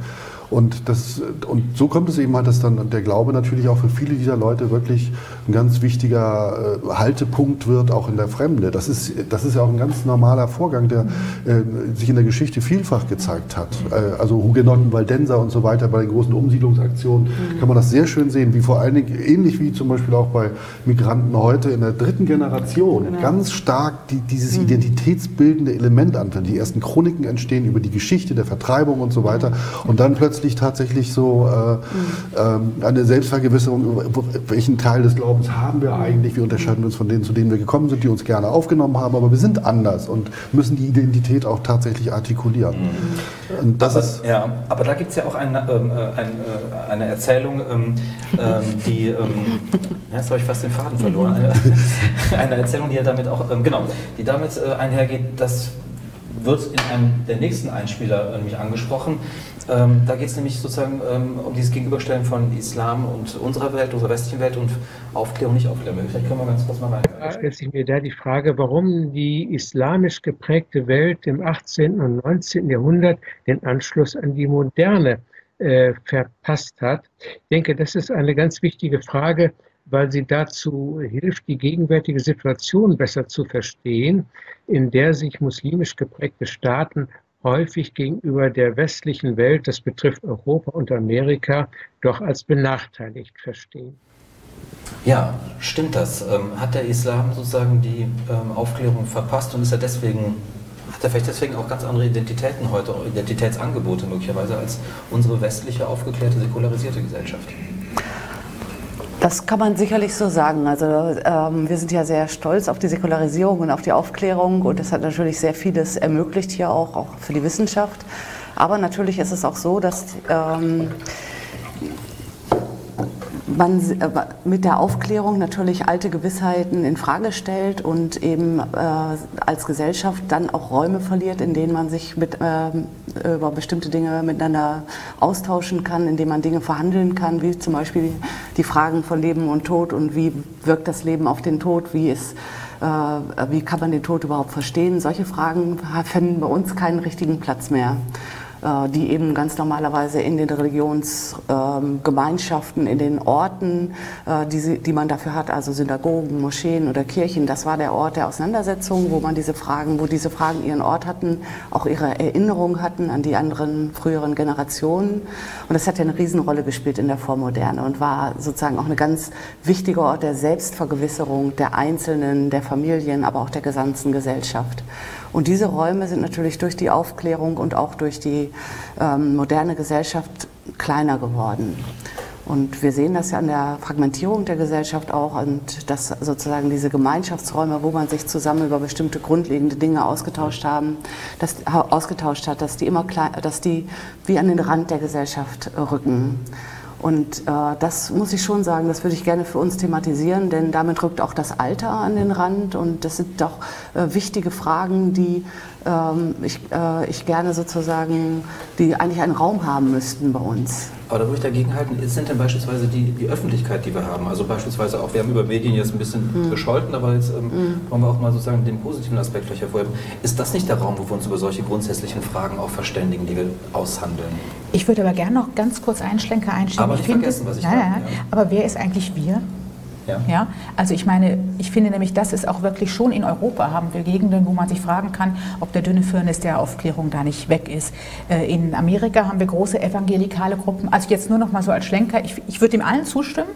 Und, das, und so kommt es eben halt, dass dann der Glaube natürlich auch für viele dieser Leute wirklich ein ganz wichtiger äh, Haltepunkt wird, auch in der Fremde. Das ist, das ist ja auch ein ganz normaler Vorgang, der äh, sich in der Geschichte vielfach gezeigt hat. Äh, also Hugenotten, Waldenser und so weiter, bei den großen Umsiedlungsaktionen mhm. kann man das sehr schön sehen, wie vor allen Dingen, ähnlich wie zum Beispiel auch bei Migranten heute in der dritten Generation, genau. ganz stark die, dieses mhm. identitätsbildende Element anfängt. Die ersten Chroniken entstehen über die Geschichte der Vertreibung und so weiter. Und dann plötzlich plötzlich tatsächlich so äh, mhm. eine Selbstvergewisserung, welchen Teil des Glaubens haben wir eigentlich, wie unterscheiden wir uns von denen, zu denen wir gekommen sind, die uns gerne aufgenommen haben, aber wir sind anders und müssen die Identität auch tatsächlich artikulieren. Mhm. das aber, ist ja, aber da gibt es ja auch eine, ähm, äh, ein, äh, eine Erzählung, ähm, ähm, die, ähm, jetzt habe ich fast den Faden verloren, eine, eine Erzählung, die ja damit auch, ähm, genau, die damit äh, einhergeht, dass wird in einem der nächsten Einspieler äh, nämlich angesprochen. Ähm, da geht es nämlich sozusagen ähm, um dieses Gegenüberstellen von Islam und unserer Welt, unserer westlichen Welt und Aufklärung, nicht Aufklärung. Vielleicht können wir ganz kurz mal weiter. Da stellt sich mir da die Frage, warum die islamisch geprägte Welt im 18. und 19. Jahrhundert den Anschluss an die moderne äh, verpasst hat. Ich denke, das ist eine ganz wichtige Frage, weil sie dazu hilft, die gegenwärtige Situation besser zu verstehen, in der sich muslimisch geprägte Staaten häufig gegenüber der westlichen Welt, das betrifft Europa und Amerika, doch als benachteiligt verstehen. Ja, stimmt das? Ähm, hat der Islam sozusagen die ähm, Aufklärung verpasst und ist er deswegen, hat er vielleicht deswegen auch ganz andere Identitäten heute, Identitätsangebote möglicherweise als unsere westliche, aufgeklärte, säkularisierte Gesellschaft? Das kann man sicherlich so sagen. Also ähm, wir sind ja sehr stolz auf die Säkularisierung und auf die Aufklärung und das hat natürlich sehr vieles ermöglicht hier auch, auch für die Wissenschaft. Aber natürlich ist es auch so, dass ähm, man äh, mit der Aufklärung natürlich alte Gewissheiten in Frage stellt und eben äh, als Gesellschaft dann auch Räume verliert, in denen man sich mit, äh, über bestimmte Dinge miteinander austauschen kann, in denen man Dinge verhandeln kann, wie zum Beispiel die Fragen von Leben und Tod und wie wirkt das Leben auf den Tod, wie ist äh, wie kann man den Tod überhaupt verstehen? Solche Fragen finden bei uns keinen richtigen Platz mehr. Äh, die eben ganz normalerweise in den Religionsgemeinschaften, in den Orten, äh, die, sie, die man dafür hat, also Synagogen, Moscheen oder Kirchen, das war der Ort der Auseinandersetzung, wo man diese Fragen, wo diese Fragen ihren Ort hatten, auch ihre Erinnerung hatten an die anderen früheren Generationen. Und das hat ja eine Riesenrolle gespielt in der Vormoderne und war sozusagen auch eine ganz wichtige Ort der Selbstvergewisserung der Einzelnen, der Familien, aber auch der gesamten Gesellschaft. Und diese Räume sind natürlich durch die Aufklärung und auch durch die ähm, moderne Gesellschaft kleiner geworden. Und wir sehen das ja an der Fragmentierung der Gesellschaft auch und dass sozusagen diese Gemeinschaftsräume, wo man sich zusammen über bestimmte grundlegende Dinge ausgetauscht haben, dass, ausgetauscht hat, dass die immer klein, dass die wie an den Rand der Gesellschaft rücken. Und äh, das muss ich schon sagen, das würde ich gerne für uns thematisieren, denn damit rückt auch das Alter an den Rand und das sind doch äh, wichtige Fragen, die ähm, ich, äh, ich gerne sozusagen, die eigentlich einen Raum haben müssten bei uns. Aber da würde ich dagegen halten, sind denn beispielsweise die, die Öffentlichkeit, die wir haben, also beispielsweise auch, wir haben über Medien jetzt ein bisschen mhm. gescholten, aber jetzt ähm, mhm. wollen wir auch mal sozusagen den positiven Aspekt vielleicht hervorheben. Ist das nicht der Raum, wo wir uns über solche grundsätzlichen Fragen auch verständigen, die wir aushandeln? Ich würde aber gerne noch ganz kurz einen Schlenker einschieben. Aber nicht finde, vergessen, was ich ja. ja. Aber wer ist eigentlich wir? Ja. ja. Also ich meine, ich finde nämlich, das ist auch wirklich schon in Europa haben wir Gegenden, wo man sich fragen kann, ob der dünne Firnis der Aufklärung da nicht weg ist. Äh, in Amerika haben wir große evangelikale Gruppen. Also jetzt nur noch mal so als Schlenker. Ich, ich würde dem allen zustimmen.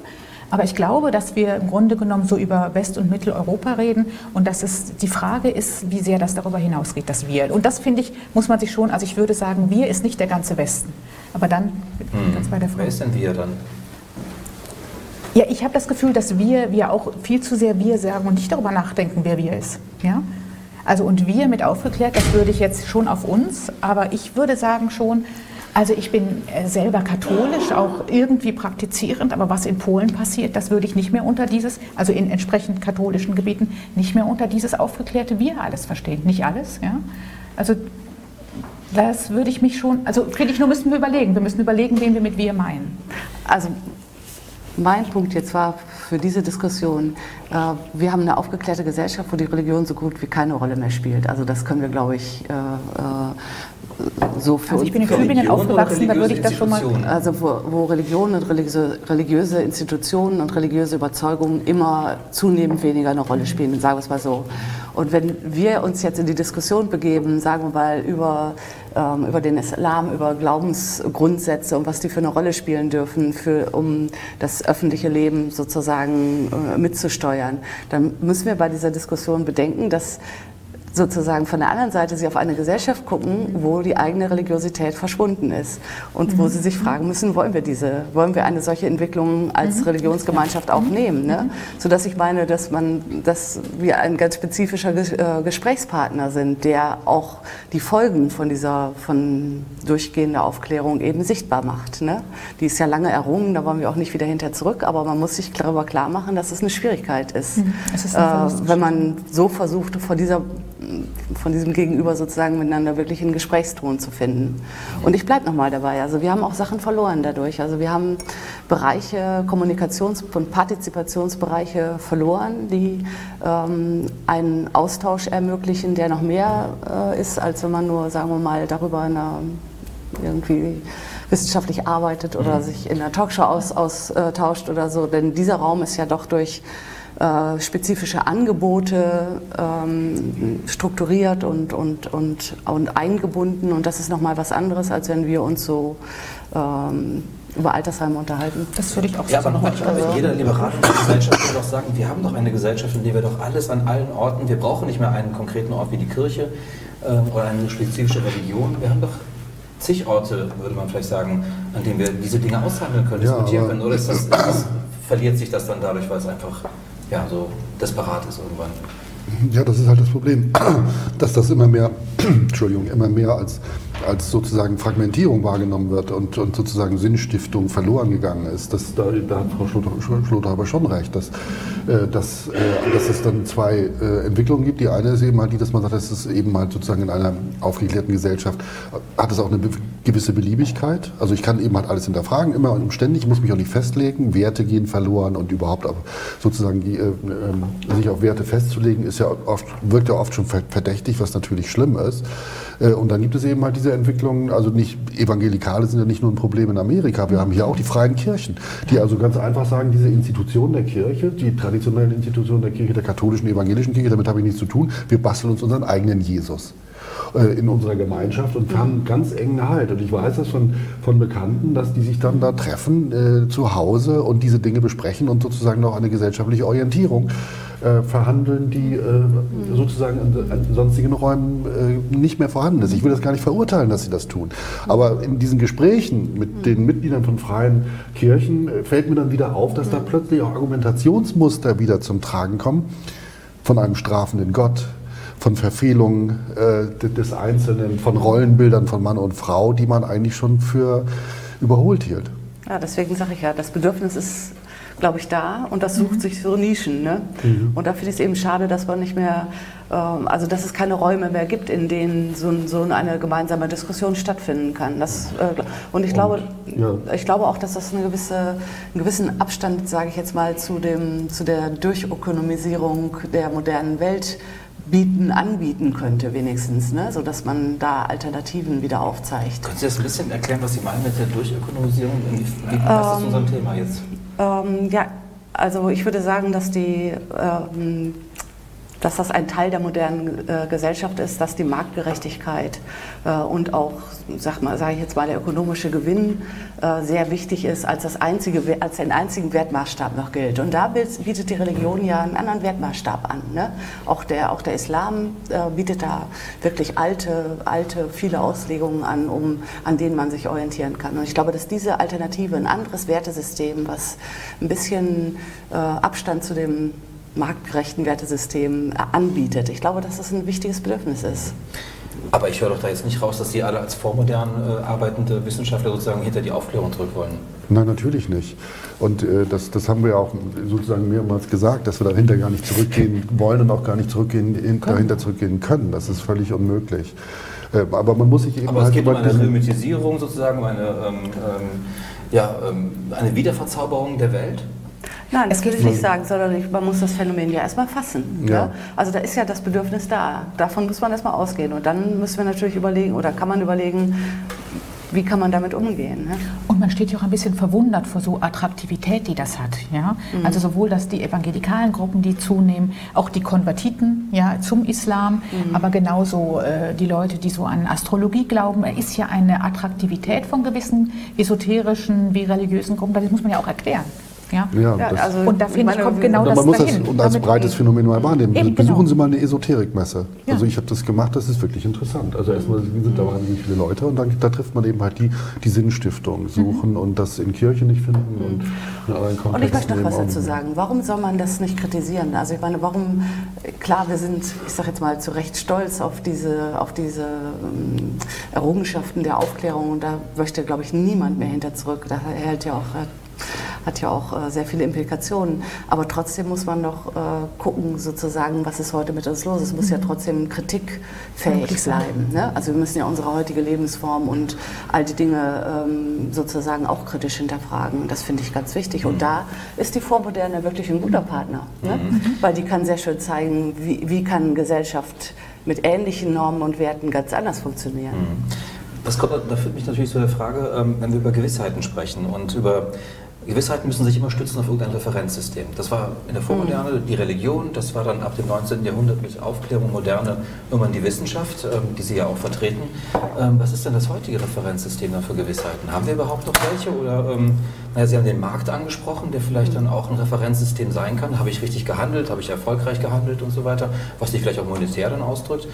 Aber ich glaube, dass wir im Grunde genommen so über West- und Mitteleuropa reden und dass es die Frage ist, wie sehr das darüber hinausgeht, das Wir. Und das finde ich, muss man sich schon, also ich würde sagen, wir ist nicht der ganze Westen. Aber dann hm. ganz bei der Frage. Wer ist denn wir dann? Ja, ich habe das Gefühl, dass wir, wir auch viel zu sehr wir sagen und nicht darüber nachdenken, wer wir ist. Ja? Also und wir mit aufgeklärt, das würde ich jetzt schon auf uns, aber ich würde sagen schon, also ich bin äh, selber katholisch, auch irgendwie praktizierend, aber was in Polen passiert, das würde ich nicht mehr unter dieses, also in entsprechend katholischen Gebieten, nicht mehr unter dieses aufgeklärte Wir alles verstehen. Nicht alles, ja. Also das würde ich mich schon, also finde ich, nur müssen wir überlegen. Wir müssen überlegen, wen wir mit wir meinen. Also mein Punkt jetzt war für diese Diskussion, wir haben eine aufgeklärte Gesellschaft, wo die Religion so gut wie keine Rolle mehr spielt. Also das können wir, glaube ich, äh, äh, so für also ich bin in Tübingen aufgewachsen, da würde ich das schon mal... Also wo, wo Religion und religiöse, religiöse, Institutionen und religiöse Überzeugungen immer zunehmend weniger eine Rolle spielen, sagen wir es mal so. Und wenn wir uns jetzt in die Diskussion begeben, sagen wir mal über, ähm, über den Islam, über Glaubensgrundsätze und was die für eine Rolle spielen dürfen, für, um das öffentliche Leben sozusagen äh, mitzusteuern, dann müssen wir bei dieser Diskussion bedenken, dass sozusagen von der anderen Seite sie auf eine Gesellschaft gucken, wo die eigene Religiosität verschwunden ist und mhm. wo sie sich fragen müssen, wollen wir diese, wollen wir eine solche Entwicklung als mhm. Religionsgemeinschaft auch mhm. nehmen, ne? Mhm. sodass ich meine, dass man, dass wir ein ganz spezifischer äh, Gesprächspartner sind, der auch die Folgen von dieser von durchgehender Aufklärung eben sichtbar macht. Ne? Die ist ja lange errungen, da wollen wir auch nicht wieder hinter zurück, aber man muss sich darüber klar machen, dass es eine Schwierigkeit ist, mhm. ist äh, wenn man so versucht, vor dieser von diesem Gegenüber sozusagen miteinander wirklich einen Gesprächston zu finden. Und ich bleibe nochmal dabei. Also wir haben auch Sachen verloren dadurch. Also wir haben Bereiche, Kommunikations- und Partizipationsbereiche verloren, die ähm, einen Austausch ermöglichen, der noch mehr äh, ist, als wenn man nur, sagen wir mal, darüber eine, irgendwie wissenschaftlich arbeitet oder mhm. sich in einer Talkshow austauscht oder so. Denn dieser Raum ist ja doch durch äh, spezifische Angebote ähm, strukturiert und, und, und, und eingebunden. Und das ist nochmal was anderes, als wenn wir uns so ähm, über Altersheime unterhalten. Das würde ich auch sagen. Ja, aber nochmal, also jeder liberale Gesellschaft würde doch sagen, wir haben doch eine Gesellschaft, in der wir doch alles an allen Orten, wir brauchen nicht mehr einen konkreten Ort wie die Kirche ähm, oder eine spezifische Religion, wir haben doch zig Orte, würde man vielleicht sagen, an denen wir diese Dinge aushandeln können, diskutieren ja, können. Oder ist das, ist das, verliert sich das dann dadurch, weil es einfach ja, so desperat ist irgendwann. Ja, das ist halt das Problem, dass das immer mehr, Entschuldigung, immer mehr als als sozusagen Fragmentierung wahrgenommen wird und, und sozusagen Sinnstiftung verloren gegangen ist. Das, da, da hat Frau Schlotter aber schon recht, dass, äh, dass, äh, dass es dann zwei äh, Entwicklungen gibt. Die eine ist eben halt die, dass man sagt, dass es eben halt sozusagen in einer aufgeklärten Gesellschaft hat es auch eine gewisse Beliebigkeit. Also ich kann eben halt alles hinterfragen, immer und ständig, muss mich auch nicht festlegen. Werte gehen verloren und überhaupt sozusagen die, äh, äh, sich auf Werte festzulegen, ist ja oft, wirkt ja oft schon verdächtig, was natürlich schlimm ist. Äh, und dann gibt es eben halt diese diese Entwicklung, also nicht Evangelikale sind ja nicht nur ein Problem in Amerika, wir haben hier auch die freien Kirchen, die also ganz einfach sagen, diese Institutionen der Kirche, die traditionellen Institutionen der Kirche, der katholischen, evangelischen Kirche, damit habe ich nichts zu tun, wir basteln uns unseren eigenen Jesus äh, in unserer Gemeinschaft und haben ganz engen Halt. Und ich weiß das von, von Bekannten, dass die sich dann da treffen äh, zu Hause und diese Dinge besprechen und sozusagen noch eine gesellschaftliche Orientierung äh, verhandeln, die äh, sozusagen an, an sonstigen Räumen äh, nicht mehr vorhanden ist. Ich will das gar nicht verurteilen, dass sie das tun. Aber in diesen Gesprächen mit den Mitgliedern von freien Kirchen äh, fällt mir dann wieder auf, dass da plötzlich auch Argumentationsmuster wieder zum Tragen kommen von einem strafenden Gott, von Verfehlungen äh, des Einzelnen, von Rollenbildern von Mann und Frau, die man eigentlich schon für überholt hielt. Ja, deswegen sage ich ja, das Bedürfnis ist, glaube ich, da und das sucht sich so Nischen. Ne? Mhm. Und da finde ich es eben schade, dass man nicht mehr, ähm, also dass es keine Räume mehr gibt, in denen so, so eine gemeinsame Diskussion stattfinden kann. Das, äh, und ich glaube, ja. ich glaube auch, dass das eine gewisse, einen gewissen Abstand, sage ich jetzt mal, zu, dem, zu der Durchökonomisierung der modernen Welt bieten, anbieten könnte wenigstens, ne? sodass man da Alternativen wieder aufzeigt. Können Sie das ein bisschen erklären, was Sie meinen mit der Durchökonomisierung? Wie, wie passt das zu unserem Thema jetzt? Ähm, ja, also ich würde sagen, dass die ähm, dass das ein Teil der modernen äh, Gesellschaft ist, dass die Marktgerechtigkeit äh, und auch, sag mal, sage ich jetzt mal, der ökonomische Gewinn äh, sehr wichtig ist, als das einzige, als den einzigen Wertmaßstab noch gilt. Und da bietet die Religion ja einen anderen Wertmaßstab an. Ne? Auch der, auch der Islam äh, bietet da wirklich alte, alte, viele Auslegungen an, um, an denen man sich orientieren kann. Und ich glaube, dass diese Alternative, ein anderes Wertesystem, was ein bisschen äh, Abstand zu dem marktgerechten Wertesystem äh, anbietet. Ich glaube, dass das ein wichtiges Bedürfnis ist. Aber ich höre doch da jetzt nicht raus, dass Sie alle als vormodern äh, arbeitende Wissenschaftler sozusagen hinter die Aufklärung zurück wollen. Nein, natürlich nicht. Und äh, das, das haben wir ja auch sozusagen mehrmals gesagt, dass wir dahinter gar nicht zurückgehen wollen und auch gar nicht zurückgehen, in, dahinter zurückgehen können. Das ist völlig unmöglich. Äh, aber man muss sich eben Aber es halt geht um über eine Hermetisierung sozusagen, um eine, ähm, ähm, ja, ähm, eine Wiederverzauberung der Welt. Nein, das geht- ich nicht sagen, sondern ich, man muss das Phänomen ja erstmal fassen. Ja. Ja. Also da ist ja das Bedürfnis da. Davon muss man erstmal ausgehen. Und dann müssen wir natürlich überlegen, oder kann man überlegen, wie kann man damit umgehen. Ne? Und man steht ja auch ein bisschen verwundert vor so Attraktivität, die das hat. Ja? Also sowohl, dass die evangelikalen Gruppen, die zunehmen, auch die Konvertiten ja, zum Islam, aber genauso äh, die Leute, die so an Astrologie glauben. Es ist ja eine Attraktivität von gewissen esoterischen wie religiösen Gruppen. Das muss man ja auch erklären. Ja? Ja, Ja, das, also, Und da finde ich, kommt genau und das man muss das dahin. und als breites Phänomen mal wahrnehmen. Eben, Besuchen genau. Sie mal eine Esoterikmesse. Ja. Also ich habe das gemacht, das ist wirklich interessant. Also erstmal sind da wahnsinnig viele Leute und dann da trifft man eben halt die, die Sinnstiftung, suchen und das in Kirchen nicht finden und in anderen Kontexten. Und ich möchte noch was dazu sagen. Warum soll man das nicht kritisieren? Also ich meine, warum, klar, wir sind, ich sage jetzt mal, zu Recht stolz auf diese, auf diese ähm, Errungenschaften der Aufklärung und da möchte, glaube ich, niemand mehr hinter zurück. Da hält ja auch, hat, ja auch äh, sehr viele Implikationen. Aber trotzdem muss man noch äh, gucken, sozusagen, was ist heute mit uns los. Es muss ja trotzdem kritikfähig bleiben. Ne? Also wir müssen ja unsere heutige Lebensform und all die Dinge ähm, sozusagen auch kritisch hinterfragen. Das finde ich ganz wichtig. Und da ist die Vormoderne wirklich ein guter Partner. Ne? Weil die kann sehr schön zeigen, wie, wie kann Gesellschaft mit ähnlichen Normen und Werten ganz anders funktionieren. Das kommt, da führt mich natürlich zu der Frage, ähm, wenn wir über Gewissheiten sprechen und über Gewissheiten müssen sich immer stützen auf irgendein Referenzsystem. Das war in der Vormoderne die Religion, das war dann ab dem 19. Jahrhundert mit Aufklärung, Moderne, irgendwann die Wissenschaft, ähm, die Sie ja auch vertreten. Ähm, Was ist denn das heutige Referenzsystem dann für Gewissheiten? Haben wir überhaupt noch welche? Oder, ähm, naja, Sie haben den Markt angesprochen, der vielleicht dann auch ein Referenzsystem sein kann. Habe ich richtig gehandelt? Habe ich erfolgreich gehandelt und so weiter? Was sich vielleicht auch monetär dann ausdrückt.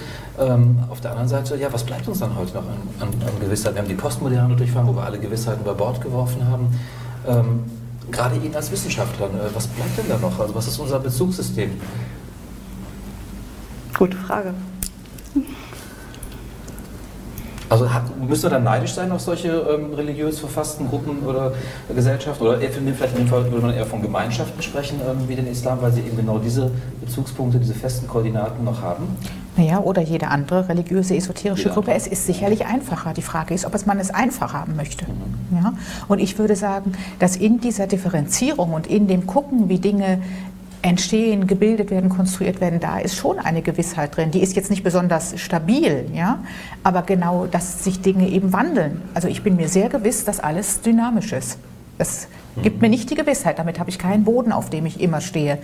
Auf der anderen Seite, ja, was bleibt uns dann heute noch an, an, an Gewissheit? Wir haben die Postmoderne durchfahren, wo wir alle Gewissheiten über Bord geworfen haben. Ähm, gerade Ihnen als Wissenschaftlern, äh, was bleibt denn da noch? Also was ist unser Bezugssystem? Gute Frage. Also hat, müssen wir dann neidisch sein auf solche ähm, religiös verfassten Gruppen oder Gesellschaften? Oder eher, vielleicht in dem Fall würde man eher von Gemeinschaften sprechen, ähm, wie den Islam, weil sie eben genau diese Bezugspunkte, diese festen Koordinaten noch haben? Naja, oder jede andere religiöse, esoterische Jede Gruppe. Es ist sicherlich einfacher. Die Frage ist, ob es man es einfach haben möchte. Ja? Und ich würde sagen, dass in dieser Differenzierung und in dem Gucken, wie Dinge entstehen, gebildet werden, konstruiert werden, da ist schon eine Gewissheit drin. Die ist jetzt nicht besonders stabil, ja, aber genau, dass sich Dinge eben wandeln. Also ich bin mir sehr gewiss, dass alles dynamisch ist. Das gibt mir nicht die Gewissheit, damit habe ich keinen Boden, auf dem ich immer stehe.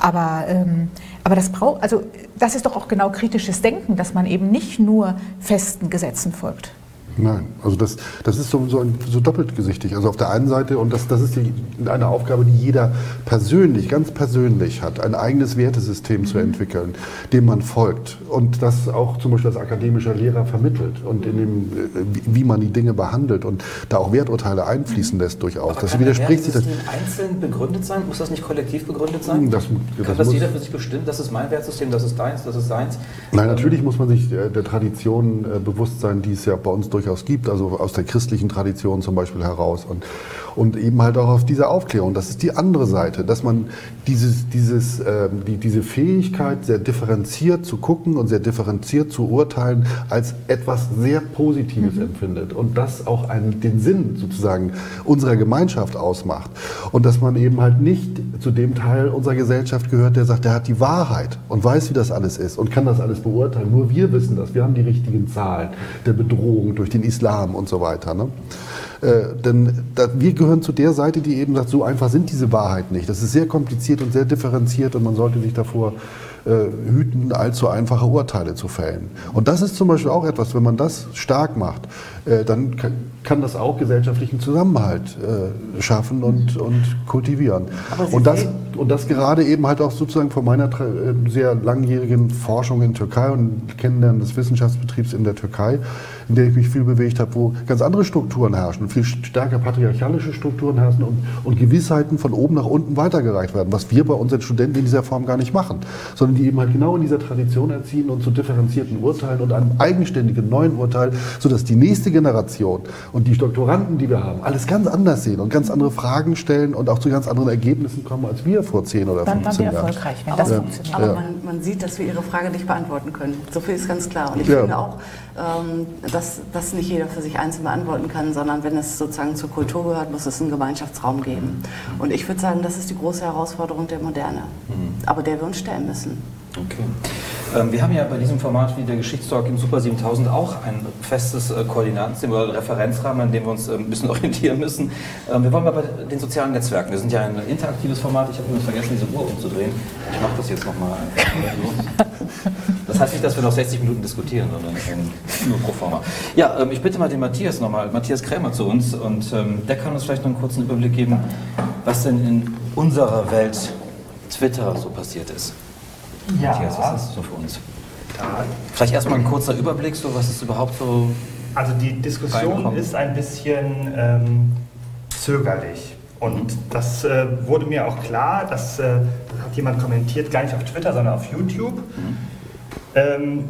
Aber, ähm, aber das also das ist doch auch genau kritisches Denken, dass man eben nicht nur festen Gesetzen folgt. Nein, also das, das ist so, so, ein, so doppeltgesichtig. Also auf der einen Seite, und das, das ist die, eine Aufgabe, die jeder persönlich, ganz persönlich hat, ein eigenes Wertesystem zu entwickeln, dem man folgt. Und das auch zum Beispiel als akademischer Lehrer vermittelt und in dem, äh, wie man die Dinge behandelt und da auch Werturteile einfließen lässt durchaus. Aber das widerspricht sich. das Das, einzeln begründet sein? Muss das nicht kollektiv begründet sein? das, Kann das muss, jeder für sich bestimmen? Das ist mein Wertsystem, das ist deins, das ist seins? Nein, natürlich muss man sich der, der Tradition äh, bewusst sein, die es ja bei uns durchaus gibt, also aus der christlichen Tradition zum Beispiel heraus. Und, und eben halt auch auf diese Aufklärung. Das ist die andere Seite, dass man dieses, dieses, äh, die, diese Fähigkeit, sehr differenziert zu gucken und sehr differenziert zu urteilen, als etwas sehr Positives empfindet. Und das auch einen, den Sinn sozusagen unserer Gemeinschaft ausmacht. Und dass man eben halt nicht zu dem Teil unserer Gesellschaft gehört, der sagt, der hat die Wahrheit und weiß, wie das alles ist und kann das alles beurteilen. Nur wir wissen das. Wir haben die richtigen Zahlen der Bedrohung durch den Islam und so weiter. Ne? Äh, denn da, wir gehören zu der Seite, die eben sagt, so einfach sind diese Wahrheiten nicht. Das ist sehr kompliziert und sehr differenziert und man sollte sich davor hüten, allzu einfache Urteile zu fällen. Und das ist zum Beispiel auch etwas, wenn man das stark macht, äh, dann kann, das auch gesellschaftlichen Zusammenhalt äh, schaffen und, und kultivieren. Und das, und das gerade eben halt auch sozusagen von meiner äh, sehr langjährigen Forschung in Türkei und Kennenlernen des Wissenschaftsbetriebs in der Türkei, in der ich mich viel bewegt habe, wo ganz andere Strukturen herrschen, viel stärker patriarchalische Strukturen herrschen und, und Gewissheiten von oben nach unten weitergereicht werden, was wir bei unseren Studenten in dieser Form gar nicht machen, sondern die eben halt genau in dieser Tradition erziehen und zu differenzierten Urteilen und einem eigenständigen neuen Urteil, sodass die nächste Generation und die Doktoranden, die wir haben, alles ganz anders sehen und ganz andere Fragen stellen und auch zu ganz anderen Ergebnissen kommen, als wir vor 10 oder Dann waren 15 wir Jahren. erfolgreich, wenn Aber, das Ja. funktioniert. aber Ja. man, man sieht, dass wir Ihre Frage nicht beantworten können. So viel ist ganz klar. Und ich Ja. finde auch, dass das nicht jeder für sich einzeln beantworten kann, sondern wenn es sozusagen zur Kultur gehört, muss es einen Gemeinschaftsraum geben. Und ich würde sagen, das ist die große Herausforderung der Moderne, aber der wir uns stellen müssen. Okay. Ähm, wir haben ja bei diesem Format wie der Geschichtstalk im Super 7000 auch ein festes äh, Koordinatensystem oder Referenzrahmen, an dem wir uns äh, ein bisschen orientieren müssen. Ähm, wir wollen mal bei den sozialen Netzwerken. Wir sind ja ein interaktives Format. Ich habe übrigens vergessen, diese Uhr umzudrehen. Ich mache das jetzt nochmal. Das heißt nicht, dass wir noch 60 Minuten diskutieren, sondern ähm, nur pro forma. Ja, ähm, ich bitte mal den Matthias nochmal, Matthias Krämer zu uns und ähm, der kann uns vielleicht noch einen kurzen Überblick geben, was denn in unserer Welt Twitter so passiert ist. Ja. Matthias, was ist das so für uns? Da, Vielleicht erstmal ein kurzer Überblick, so was ist überhaupt so. also die Diskussion Reinkommen. ist ein bisschen ähm, zögerlich. Und das äh, wurde mir auch klar, dass, äh, das hat jemand kommentiert, gar nicht auf Twitter, sondern auf YouTube. Ähm,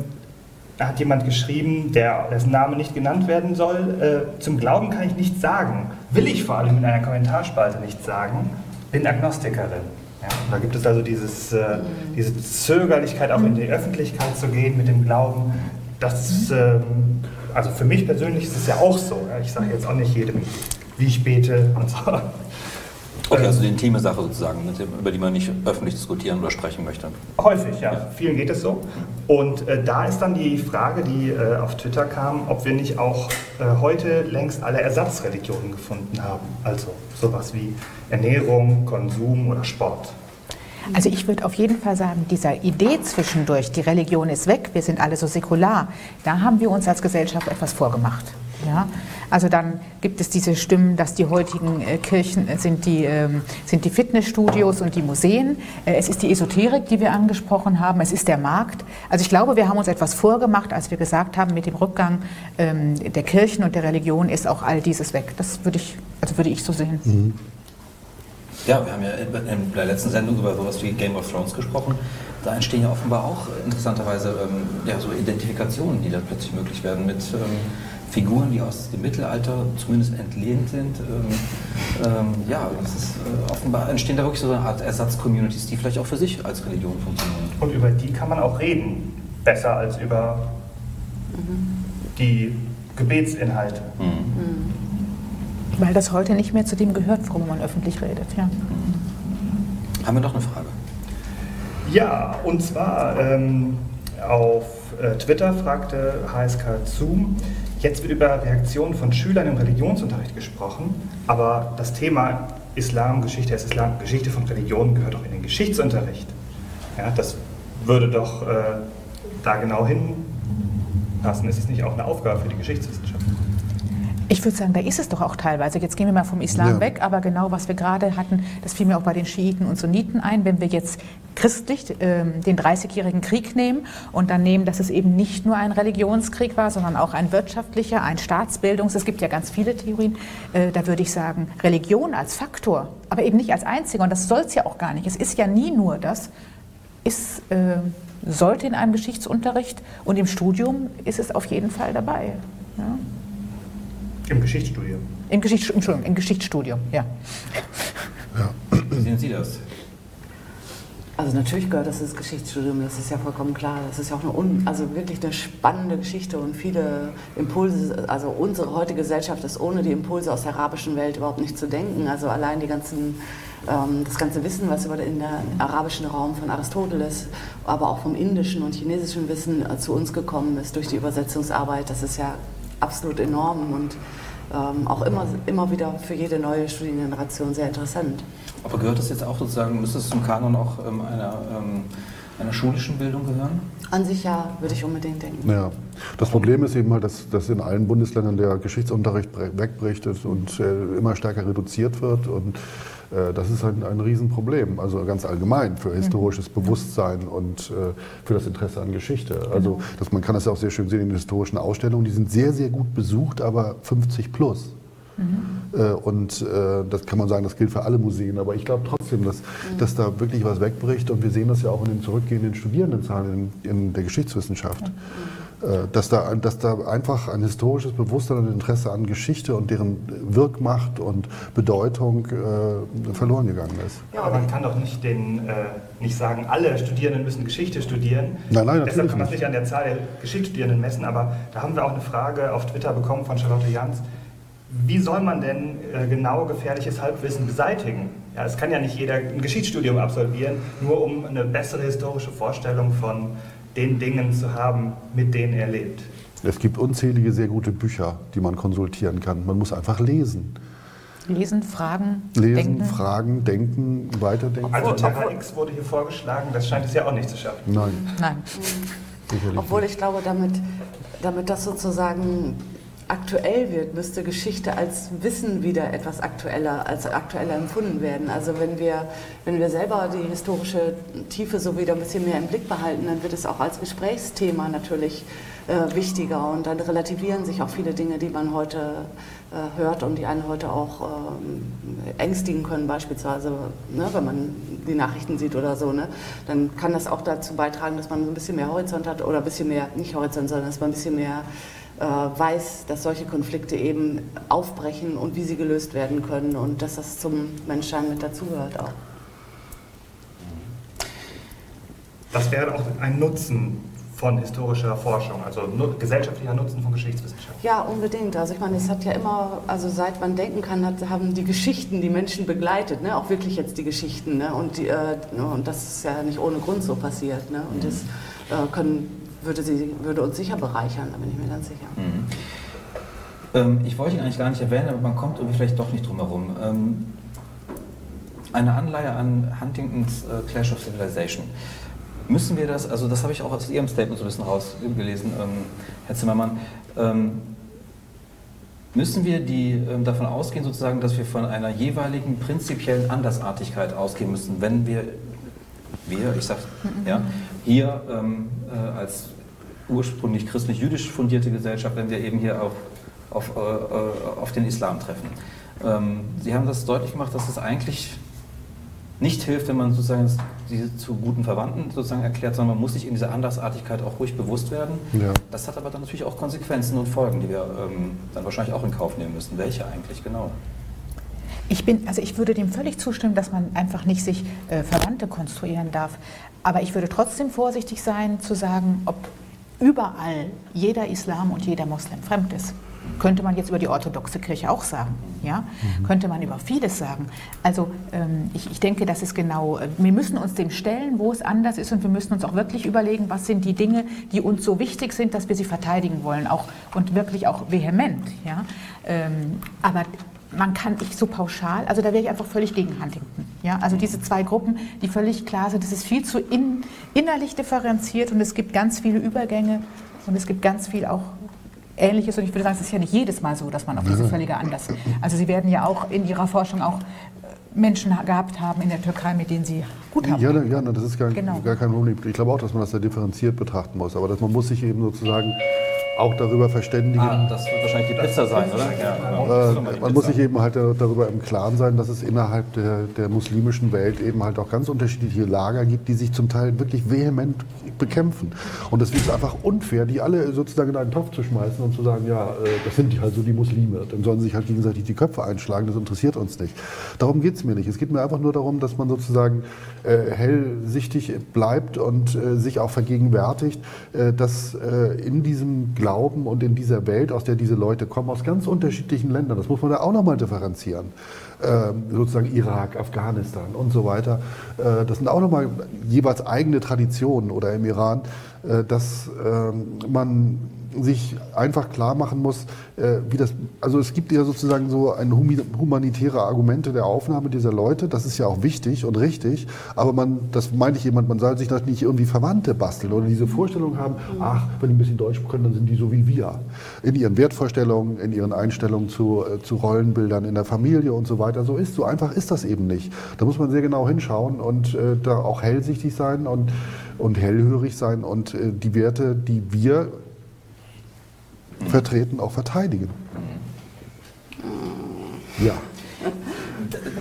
da hat jemand geschrieben, der, dessen Name nicht genannt werden soll, äh, zum Glauben kann ich nichts sagen. Will ich vor allem in einer Kommentarspalte nichts sagen, bin Agnostikerin. Ja, da gibt es also dieses, äh, diese Zögerlichkeit, auch in die Öffentlichkeit zu gehen mit dem Glauben. Das ähm, also für mich persönlich ist es ja auch so. Ja. Ich sage jetzt auch nicht jedem, wie ich bete und so. Okay, also die intime Sache sozusagen, über die man nicht öffentlich diskutieren oder sprechen möchte. Häufig, ja. Vielen geht es so. Und äh, da ist dann die Frage, die äh, auf Twitter kam, ob wir nicht auch äh, heute längst alle Ersatzreligionen gefunden haben. Also sowas wie Ernährung, Konsum oder Sport. Also ich würde auf jeden Fall sagen, dieser Idee zwischendurch, die Religion ist weg, wir sind alle so säkular, da haben wir uns als Gesellschaft etwas vorgemacht. Ja? Also dann gibt es diese Stimmen, dass die heutigen äh, Kirchen äh, sind die, ähm, sind die Fitnessstudios und die Museen. Äh, es ist die Esoterik, die wir angesprochen haben. Es ist der Markt. Also ich glaube, wir haben uns etwas vorgemacht, als wir gesagt haben, mit dem Rückgang ähm, der Kirchen und der Religion ist auch all dieses weg. Das würde ich, also würde ich so sehen. Ja, wir haben ja in der letzten Sendung über sowas wie Game of Thrones gesprochen. Da entstehen ja offenbar auch interessanterweise ähm, ja, so Identifikationen, die da plötzlich möglich werden mit ähm, Figuren, die aus dem Mittelalter zumindest entlehnt sind. Ähm, ähm, ja, das ist, äh, offenbar entstehen da wirklich so eine Art Ersatz-Communities, die vielleicht auch für sich als Religion funktionieren. Und über die kann man auch reden. Besser als über die Gebetsinhalte. Weil das heute nicht mehr zu dem gehört, worüber man öffentlich redet. Ja. Haben wir noch eine Frage? Ja, und zwar ähm, auf äh, Twitter fragte HSK Zoom, jetzt wird über Reaktionen von Schülern im Religionsunterricht gesprochen, aber das Thema Islam, Geschichte ist Islam, Geschichte von Religionen gehört auch in den Geschichtsunterricht. Ja, das würde doch äh, da genau hinpassen. Ist es nicht auch eine Aufgabe für die Geschichtswissenschaft? Ich würde sagen, da ist es doch auch teilweise. Jetzt gehen wir mal vom Islam ja. weg, aber genau was wir gerade hatten, das fiel mir auch bei den Schiiten und Sunniten ein. Wenn wir jetzt christlich äh, den Dreißigjährigen Krieg nehmen und dann nehmen, dass es eben nicht nur ein Religionskrieg war, sondern auch ein wirtschaftlicher, ein Staatsbildungs-, es gibt ja ganz viele Theorien, äh, da würde ich sagen, Religion als Faktor, aber eben nicht als einziger. Und das soll es ja auch gar nicht. Es ist ja nie nur das, ist, äh, sollte in einem Geschichtsunterricht und im Studium ist es auf jeden Fall dabei. Ja. Im Geschichtsstudium. Im, Geschichts Entschuldigung, im Geschichtsstudium, ja. ja. Wie sehen Sie das? Also natürlich gehört das ins Geschichtsstudium, das ist ja vollkommen klar. Das ist ja auch eine un, also wirklich eine spannende Geschichte und viele Impulse. Also unsere heutige Gesellschaft ist ohne die Impulse aus der arabischen Welt überhaupt nicht zu denken. Also allein die ganzen, ähm, das ganze Wissen, was über den arabischen Raum von Aristoteles, aber auch vom indischen und chinesischen Wissen äh, zu uns gekommen ist durch die Übersetzungsarbeit, das ist ja absolut enorm und ähm, auch immer, immer wieder für jede neue Studiengeneration sehr interessant. Aber gehört das jetzt auch sozusagen, müsste es zum Kanon auch ähm, einer, ähm, einer schulischen Bildung gehören? An sich ja, würde ich unbedingt denken. Ja. Das Problem ist eben halt, dass, dass in allen Bundesländern der Geschichtsunterricht wegbricht und äh, immer stärker reduziert wird und das ist ein, ein Riesenproblem, also ganz allgemein für historisches Bewusstsein und äh, für das Interesse an Geschichte. Also genau. das, man kann das ja auch sehr schön sehen in den historischen Ausstellungen, die sind sehr, sehr gut besucht, aber 50 plus. Mhm. Äh, und das kann man sagen, das gilt für alle Museen. Aber ich glaube trotzdem, dass, mhm. dass da wirklich was wegbricht. Und wir sehen das ja auch in den zurückgehenden Studierendenzahlen in, in der Geschichtswissenschaft. Mhm. Äh, dass da, dass da einfach ein historisches Bewusstsein und Interesse an Geschichte und deren Wirkmacht und Bedeutung äh, verloren gegangen ist. Ja, aber man kann doch nicht, den, äh, nicht sagen, alle Studierenden müssen Geschichte studieren. Nein, nein, Deshalb kann man es nicht an der Zahl der Geschichtsstudierenden messen, aber da haben wir auch eine Frage auf Twitter bekommen von Charlotte Jans. Wie soll man denn äh, genau gefährliches Halbwissen beseitigen? Ja, es kann ja nicht jeder ein Geschichtsstudium absolvieren, nur um eine bessere historische Vorstellung von den Dingen zu haben, mit denen er lebt. Es gibt unzählige sehr gute Bücher, die man konsultieren kann. Man muss einfach lesen. Lesen, fragen, Lesen, denken. fragen, denken, weiterdenken. Also Terra X wurde hier vorgeschlagen, das scheint es ja auch nicht zu schaffen. Nein. Nein. Obwohl ich glaube, damit, damit das sozusagen aktuell wird, müsste Geschichte als Wissen wieder etwas aktueller, als aktueller empfunden werden. Also wenn wir, wenn wir selber die historische Tiefe so wieder ein bisschen mehr im Blick behalten, dann wird es auch als Gesprächsthema natürlich äh, wichtiger und dann relativieren sich auch viele Dinge, die man heute äh, hört und die einen heute auch äh, ängstigen können, beispielsweise, ne, wenn man die Nachrichten sieht oder so, ne, dann kann das auch dazu beitragen, dass man so ein bisschen mehr Horizont hat oder ein bisschen mehr, nicht Horizont, sondern dass man ein bisschen mehr weiß, dass solche Konflikte eben aufbrechen und wie sie gelöst werden können und dass das zum Menschsein mit dazugehört auch. Das wäre auch ein Nutzen von historischer Forschung, also gesellschaftlicher Nutzen von Geschichtswissenschaft. Ja, unbedingt. Also ich meine, es hat ja immer, also seit man denken kann, hat, haben die Geschichten die Menschen begleitet, ne? auch wirklich jetzt die Geschichten. Ne? Und, die, äh, und das ist ja nicht ohne Grund so passiert. Ne? Und das äh, können würde, sie, würde uns sicher bereichern, da bin ich mir ganz sicher. Mhm. Ähm, ich wollte ihn eigentlich gar nicht erwähnen, aber man kommt irgendwie vielleicht doch nicht drum herum. Ähm, eine Anleihe an Huntingtons äh, Clash of Civilization. Müssen wir das, also das habe ich auch aus Ihrem Statement so ein bisschen rausgelesen, ähm, Herr Zimmermann, ähm, müssen wir die, ähm, davon ausgehen, sozusagen, dass wir von einer jeweiligen prinzipiellen Andersartigkeit ausgehen müssen, wenn wir, wir, ich sage, ja, hier ähm, äh, als ursprünglich christlich-jüdisch fundierte Gesellschaft, wenn wir eben hier auch auf, äh, äh, auf den Islam treffen. Ähm, Sie haben das deutlich gemacht, dass es eigentlich nicht hilft, wenn man sozusagen diese zu guten Verwandten sozusagen erklärt, sondern man muss sich in dieser Andersartigkeit auch ruhig bewusst werden. Ja. Das hat aber dann natürlich auch Konsequenzen und Folgen, die wir ähm, dann wahrscheinlich auch in Kauf nehmen müssen. Welche eigentlich genau? Ich bin, also ich würde dem völlig zustimmen, dass man einfach nicht sich äh, Verwandte konstruieren darf. Aber ich würde trotzdem vorsichtig sein zu sagen, ob überall jeder Islam und jeder Moslem fremd ist. Könnte man jetzt über die orthodoxe Kirche auch sagen. Ja? Mhm. Könnte man über vieles sagen. Also ähm, ich, ich denke, das ist genau, äh, wir müssen uns dem stellen, wo es anders ist und wir müssen uns auch wirklich überlegen, was sind die Dinge, die uns so wichtig sind, dass wir sie verteidigen wollen auch, und wirklich auch vehement. Ja? Ähm, aber man kann nicht so pauschal, also da wäre ich einfach völlig gegen Huntington. Ja? Also diese zwei Gruppen, die völlig klar sind, das ist viel zu in, innerlich differenziert und es gibt ganz viele Übergänge und es gibt ganz viel auch Ähnliches. Und ich würde sagen, es ist ja nicht jedes Mal so, dass man auf diese völlige Anlass. Also Sie werden ja auch in Ihrer Forschung auch äh, Menschen gehabt haben in der Türkei, mit denen Sie gut haben. Ja, ja das ist gar, genau. gar kein Problem. Ich glaube auch, dass man das sehr differenziert betrachten muss. Aber dass man muss sich eben sozusagen auch darüber verständigen. Ah, das wird wahrscheinlich die Pizza sein, oder? Ja, äh, man muss sich eben halt darüber im Klaren sein, dass es innerhalb der, der muslimischen Welt eben halt auch ganz unterschiedliche Lager gibt, die sich zum Teil wirklich vehement bekämpfen. Und es ist einfach unfair, die alle sozusagen in einen Topf zu schmeißen und zu sagen, ja, äh, das sind halt so die Muslime. Dann sollen sie sich halt gegenseitig die Köpfe einschlagen, das interessiert uns nicht. Darum geht es mir nicht. Es geht mir einfach nur darum, dass man sozusagen äh, hellsichtig bleibt und äh, sich auch vergegenwärtigt, äh, dass äh, in diesem Glauben Glauben und in dieser Welt, aus der diese Leute kommen, aus ganz unterschiedlichen Ländern. Das muss man da auch nochmal differenzieren. Ähm, sozusagen Irak, Afghanistan und so weiter. Äh, das sind auch nochmal jeweils eigene Traditionen oder im Iran, äh, dass ähm, man sich einfach klar machen muss, äh, wie das, also es gibt ja sozusagen so ein humanitäre Argumente der Aufnahme dieser Leute, das ist ja auch wichtig und richtig, aber man, das meinte ich jemand, man soll sich das nicht irgendwie Verwandte basteln oder diese Vorstellung haben, ach, wenn die ein bisschen Deutsch können, dann sind die so wie wir. In ihren Wertvorstellungen, in ihren Einstellungen zu, äh, zu Rollenbildern in der Familie und so weiter. So ist, so einfach ist das eben nicht. Da muss man sehr genau hinschauen und äh, da auch hellsichtig sein und, und hellhörig sein und äh, die Werte, die wir vertreten, auch verteidigen. Ja.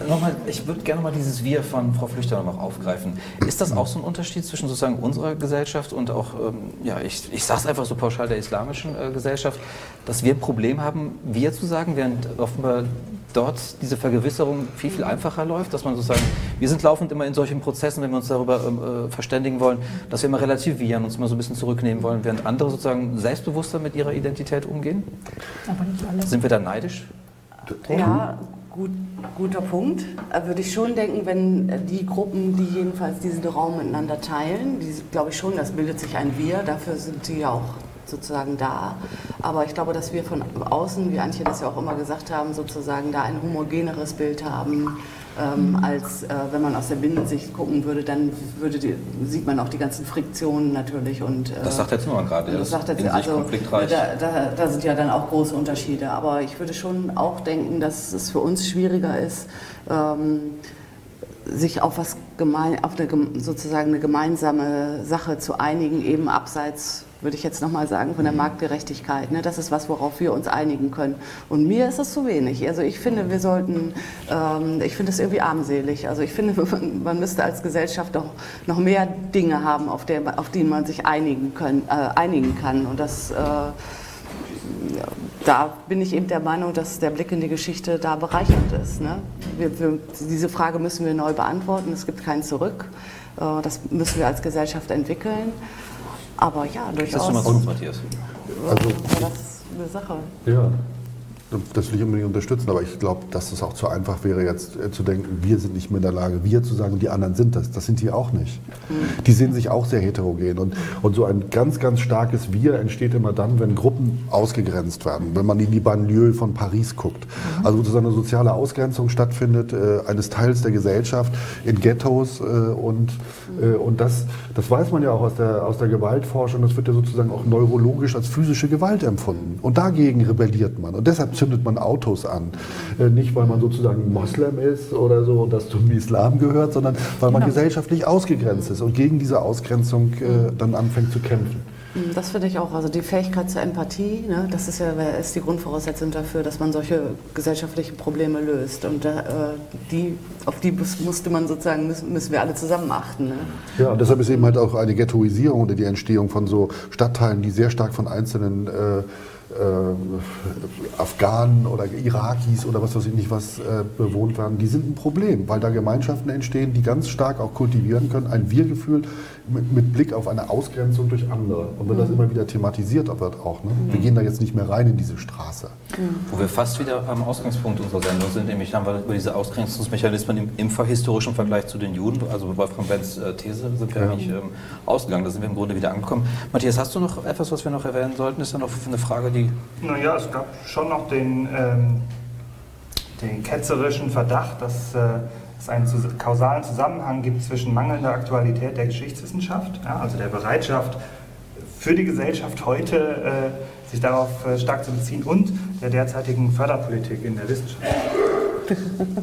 Nochmal, ich würde gerne mal dieses Wir von Frau Flüchter noch aufgreifen. Ist das auch so ein Unterschied zwischen sozusagen unserer Gesellschaft und auch, ähm, ja, ich, ich sage es einfach so pauschal der islamischen äh, Gesellschaft, dass wir ein Problem haben, wir zu sagen, während offenbar dort diese Vergewisserung viel, viel einfacher läuft, dass man sozusagen, wir sind laufend immer in solchen Prozessen, wenn wir uns darüber ähm, äh, verständigen wollen, dass wir immer relativieren, uns immer so ein bisschen zurücknehmen wollen, während andere sozusagen selbstbewusster mit ihrer Identität umgehen? Aber nicht alle. Sind wir da neidisch? Ja, gut, guter Punkt. Äh, würde ich schon denken, wenn die Gruppen, die jedenfalls diesen Raum miteinander teilen, die glaube ich schon, das bildet sich ein Wir, dafür sind sie ja auch sozusagen da. Aber ich glaube, dass wir von außen, wie Antje das ja auch immer gesagt haben, sozusagen da ein homogeneres Bild haben, ähm, als äh, wenn man aus der Binnensicht gucken würde, dann würde die, sieht man auch die ganzen Friktionen natürlich. Und, äh, das sagt jetzt nur gerade, das, das sagt jetzt, also, konfliktreich. Da, da, da, sind ja dann auch große Unterschiede. Aber ich würde schon auch denken, dass es für uns schwieriger ist, ähm, sich auf was gemein, auf eine, sozusagen eine gemeinsame Sache zu einigen, eben abseits würde ich jetzt nochmal sagen, von der mhm. Marktgerechtigkeit. Ne? Das ist was, worauf wir uns einigen können. Und mir ist es zu wenig. Also ich finde, wir sollten, ähm, ich finde es irgendwie armselig. Also ich finde, man, müsste als Gesellschaft noch, noch mehr Dinge haben, auf, der, auf die man sich einigen, können, äh, einigen kann. Und das... Äh, da bin ich eben der Meinung, dass der Blick in die Geschichte da bereichernd ist. Ne? Wir, wir, diese Frage müssen wir neu beantworten. Es gibt kein Zurück. Äh, das müssen wir als Gesellschaft entwickeln. Aber ja, durchaus. Das ist schon mal gut, Matthias. Also, das ist eine Sache. Ja. Das will ich unbedingt unterstützen, aber ich glaube, dass es auch zu einfach wäre, jetzt äh, zu denken, wir sind nicht mehr in der Lage, wir zu sagen, die anderen sind das. Das sind die auch nicht. Mhm. Die sehen sich auch sehr heterogen. Und, und so ein ganz, ganz starkes Wir entsteht immer dann, wenn Gruppen ausgegrenzt werden. Wenn man in die Banlieue von Paris guckt. Mhm. Also wo so eine soziale Ausgrenzung stattfindet, äh, eines Teils der Gesellschaft in Ghettos. Äh, und äh, und das, das weiß man ja auch aus der, aus der Gewaltforschung. Das wird ja sozusagen auch neurologisch als physische Gewalt empfunden. Und dagegen rebelliert man. Und deshalb zündet man Autos an. Äh, nicht, weil man sozusagen Moslem ist oder so und das zum Islam gehört, sondern weil man genau. gesellschaftlich ausgegrenzt ist und gegen diese Ausgrenzung äh, dann anfängt zu kämpfen. Hm, das finde ich auch. Also die Fähigkeit zur Empathie, ne, das ist ja ist die Grundvoraussetzung dafür, dass man solche gesellschaftlichen Probleme löst. Und äh, die, auf die musste man sozusagen, müssen, müssen wir alle zusammen achten. Ne? Ja, und deshalb ist eben halt auch eine Ghettoisierung oder die Entstehung von so Stadtteilen, die sehr stark von einzelnen äh, äh, Afghanen oder Irakis oder was weiß ich nicht was äh, bewohnt werden, die sind ein Problem, weil da Gemeinschaften entstehen, die ganz stark auch kultivieren können, ein Wir-Gefühl mit, mit, Blick auf eine Ausgrenzung durch andere. Und wenn mhm. das immer wieder thematisiert wird auch, ne? wir gehen da jetzt nicht mehr rein in diese Straße. Mhm. Wo wir fast wieder am Ausgangspunkt unserer Sendung sind, nämlich haben wir über diese Ausgrenzungsmechanismen im, im historischen Vergleich zu den Juden, also Wolfgang Benz äh, These, sind wir ja. nicht ähm, ausgegangen, da sind wir im Grunde wieder angekommen. Matthias, hast du noch etwas, was wir noch erwähnen sollten? Ist da noch eine Frage, die... Naja, es gab schon noch den, ähm, den ketzerischen Verdacht, dass äh, es einen kausalen Zusammenhang gibt zwischen mangelnder Aktualität der Geschichtswissenschaft, ja, also der Bereitschaft für die Gesellschaft heute, äh, sich darauf äh, stark zu beziehen, und der derzeitigen Förderpolitik in der Wissenschaft.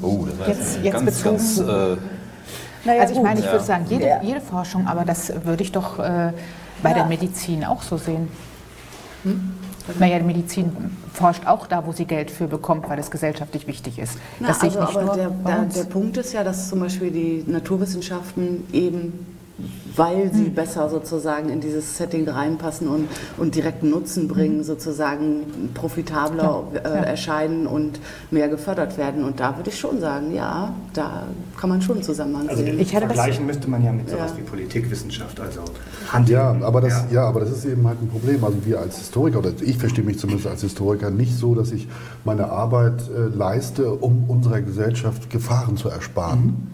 Oh, das war jetzt, jetzt ganz, bezogen. Ganz, äh naja, also ich meine, ich würde sagen, jede, jede, Forschung, aber das würde ich doch äh, bei ja. der Medizin auch so sehen. Hm? Naja, die Medizin forscht auch da, wo sie Geld für bekommt, weil es gesellschaftlich wichtig ist. Na, das also, aber der, der, der Punkt ist ja, dass zum Beispiel die Naturwissenschaften eben weil sie hm. besser sozusagen in dieses Setting reinpassen und, und direkten Nutzen bringen, hm. sozusagen profitabler ja. Äh, erscheinen und mehr gefördert werden. Und da würde ich schon sagen, ja, da kann man schon Zusammenhang also sehen. Ich vergleichen müsste man ja mit sowas ja. wie Politikwissenschaft, also Hand ja, aber das, ja. ja. aber das ist eben halt ein Problem. Also wir als Historiker, oder ich verstehe mich zumindest als Historiker nicht so, dass ich meine Arbeit äh, leiste, um unserer Gesellschaft Gefahren zu ersparen. Mhm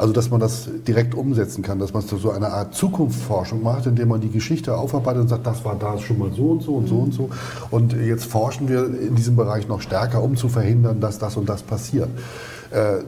also dass man das direkt umsetzen kann, dass man so eine Art Zukunftsforschung macht, indem man die Geschichte aufarbeitet und sagt, das war da schon mal so und so und so und so. Und jetzt forschen wir in diesem Bereich noch stärker, um zu verhindern, dass das und das passiert. Äh,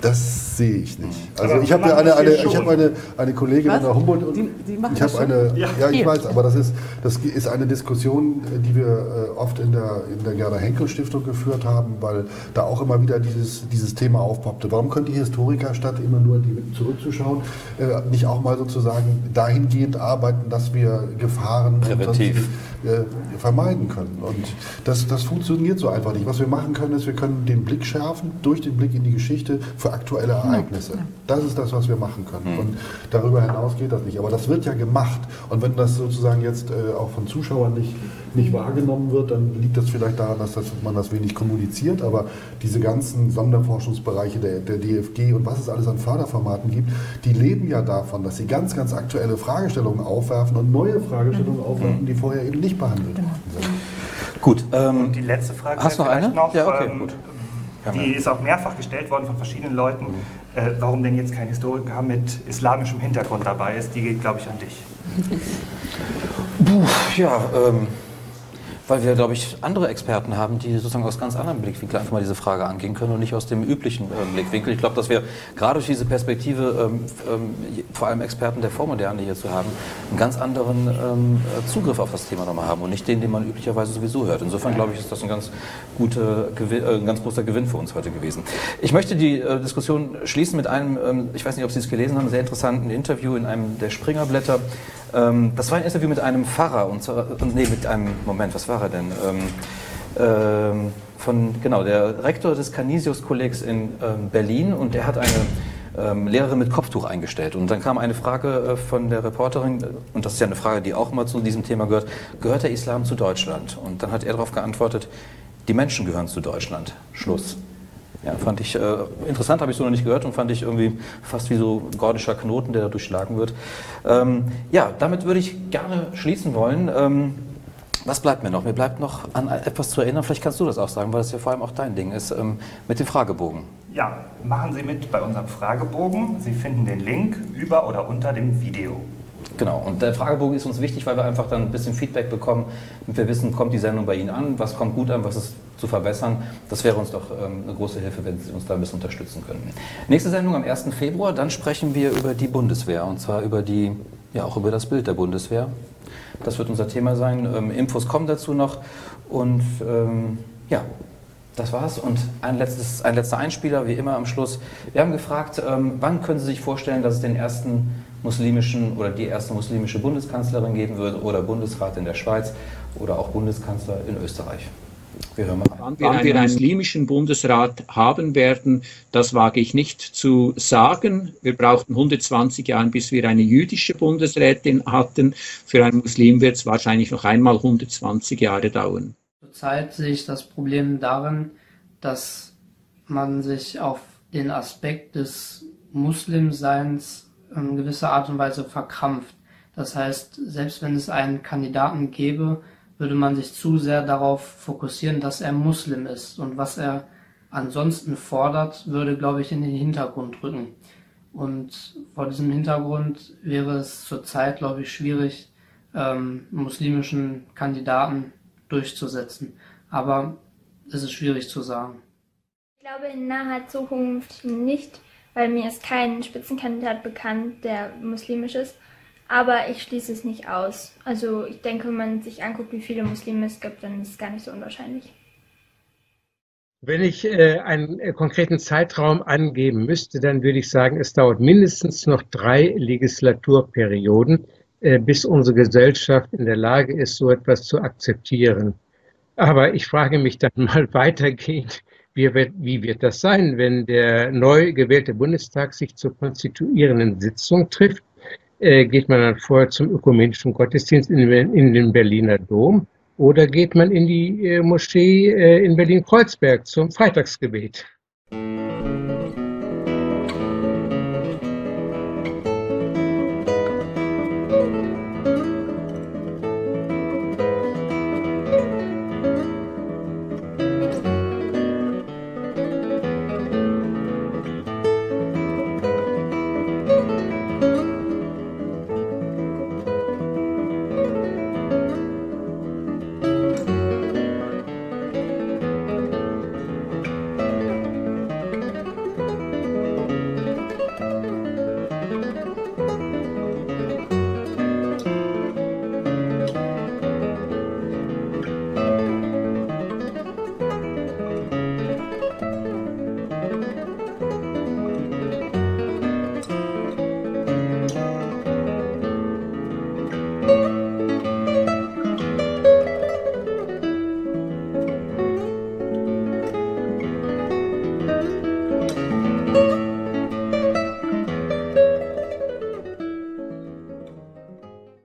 das sehe ich nicht. Also aber ich habe ja eine, eine, ich habe eine, eine Kollegin an der Humboldt und die, die ich habe eine, ja, ja ich weiß, aber das ist, das ist eine Diskussion, die wir äh, oft in der, in der Gerda Henkel Stiftung geführt haben, weil da auch immer wieder dieses, dieses Thema aufpoppte. Warum können die Historiker statt immer nur die zurückzuschauen, äh, nicht auch mal sozusagen dahingehend arbeiten, dass wir Gefahren Präventiv. Äh, vermeiden können? Und das, das funktioniert so einfach nicht. Was wir machen können, ist, wir können den Blick schärfen durch den Blick in die Geschichte für aktuelle Ereignisse. Das ist das, was wir machen können. Mhm. Und darüber hinaus geht das nicht. Aber das wird ja gemacht. Und wenn das sozusagen jetzt äh, auch von Zuschauern nicht, nicht wahrgenommen wird, dann liegt das vielleicht daran, dass das, man das wenig kommuniziert. Aber diese ganzen Sonderforschungsbereiche der, der DFG und was es alles an Förderformaten gibt, die leben ja davon, dass sie ganz, ganz aktuelle Fragestellungen aufwerfen und neue Fragestellungen mhm. aufwerfen, die vorher eben nicht behandelt worden sind. Gut. Ähm, und die letzte Frage hast du noch eine? Noch, ja, okay, ähm, gut. Die ist auch mehrfach gestellt worden von verschiedenen Leuten. Mhm. Äh, warum denn jetzt kein Historiker mit islamischem Hintergrund dabei ist, die geht, glaube ich, an dich. Puh, ja, ähm, weil wir, glaube ich, andere Experten haben, die sozusagen aus ganz anderen Blickwinkeln einfach mal diese Frage angehen können und nicht aus dem üblichen äh, Blickwinkel. Ich glaube, dass wir gerade durch diese Perspektive, ähm, ähm, vor allem Experten der Vormoderne hier zu haben, einen ganz anderen ähm, Zugriff auf das Thema nochmal haben und nicht den, den man üblicherweise sowieso hört. Insofern, glaube ich, ist das ein ganz, gute, äh, ein ganz großer Gewinn für uns heute gewesen. Ich möchte die äh, Diskussion schließen mit einem, ähm, ich weiß nicht, ob Sie es gelesen haben, sehr interessanten Interview in einem der Springerblätter. Ähm, das war ein Interview mit einem Pfarrer, und, und nee, mit einem, Moment, was war er denn? Ähm, ähm, von, genau, der Rektor des Canisius-Kollegs in ähm, Berlin und der hat eine ähm, Lehrerin mit Kopftuch eingestellt. Und dann kam eine Frage äh, von der Reporterin, und das ist ja eine Frage, die auch immer zu diesem Thema gehört, gehört der Islam zu Deutschland? Und dann hat er darauf geantwortet, die Menschen gehören zu Deutschland. Schluss. Ja, fand ich äh, interessant, habe ich so noch nicht gehört und fand ich irgendwie fast wie so gordischer Knoten, der da durchschlagen wird. Ähm, ja, damit würde ich gerne schließen wollen. Ähm, was bleibt mir noch? Mir bleibt noch an etwas zu erinnern, vielleicht kannst du das auch sagen, weil das ja vor allem auch dein Ding ist, ähm, mit dem Fragebogen. Ja, machen Sie mit bei unserem Fragebogen. Sie finden den Link über oder unter dem Video. Genau, und der Fragebogen ist uns wichtig, weil wir einfach dann ein bisschen Feedback bekommen und wir wissen, kommt die Sendung bei Ihnen an, was kommt gut an, was ist zu verbessern. Das wäre uns doch ähm, eine große Hilfe, wenn Sie uns da ein bisschen unterstützen könnten. Nächste Sendung am 1. Februar, dann sprechen wir über die Bundeswehr und zwar über die, ja auch über das Bild der Bundeswehr. Das wird unser Thema sein. Ähm, Infos kommen dazu noch und ähm, ja, das war's. Und ein, letztes, ein letzter Einspieler, wie immer am Schluss. Wir haben gefragt, ähm, wann können Sie sich vorstellen, dass es den ersten muslimischen oder die erste muslimische Bundeskanzlerin geben wird oder Bundesrat in der Schweiz oder auch Bundeskanzler in Österreich. Wir hören mal. Wann wir einen muslimischen Bundesrat haben werden, das wage ich nicht zu sagen. Wir brauchten 120 Jahre, bis wir eine jüdische Bundesrätin hatten. Für einen Muslim wird es wahrscheinlich noch einmal 120 Jahre dauern. Zurzeit sehe ich das Problem darin, dass man sich auf den Aspekt des Muslimseins in gewisser Art und Weise verkrampft. Das heißt, selbst wenn es einen Kandidaten gäbe, würde man sich zu sehr darauf fokussieren, dass er Muslim ist. Und was er ansonsten fordert, würde, glaube ich, in den Hintergrund rücken. Und vor diesem Hintergrund wäre es zurzeit, glaube ich, schwierig, ähm, muslimischen Kandidaten durchzusetzen. Aber es ist schwierig zu sagen. Ich glaube in naher Zukunft nicht, weil mir ist kein Spitzenkandidat bekannt, der muslimisch ist. Aber ich schließe es nicht aus. Also ich denke, wenn man sich anguckt, wie viele Muslime es gibt, dann ist es gar nicht so unwahrscheinlich. Wenn ich äh, einen äh, konkreten Zeitraum angeben müsste, dann würde ich sagen, es dauert mindestens noch drei Legislaturperioden, äh, bis unsere Gesellschaft in der Lage ist, so etwas zu akzeptieren. Aber ich frage mich dann mal weitergehend, wie wird, wie wird das sein, wenn der neu gewählte Bundestag sich zur konstituierenden Sitzung trifft? Äh, geht man dann vorher zum ökumenischen Gottesdienst in, in den Berliner Dom oder geht man in die äh, Moschee äh, in Berlin-Kreuzberg zum Freitagsgebet?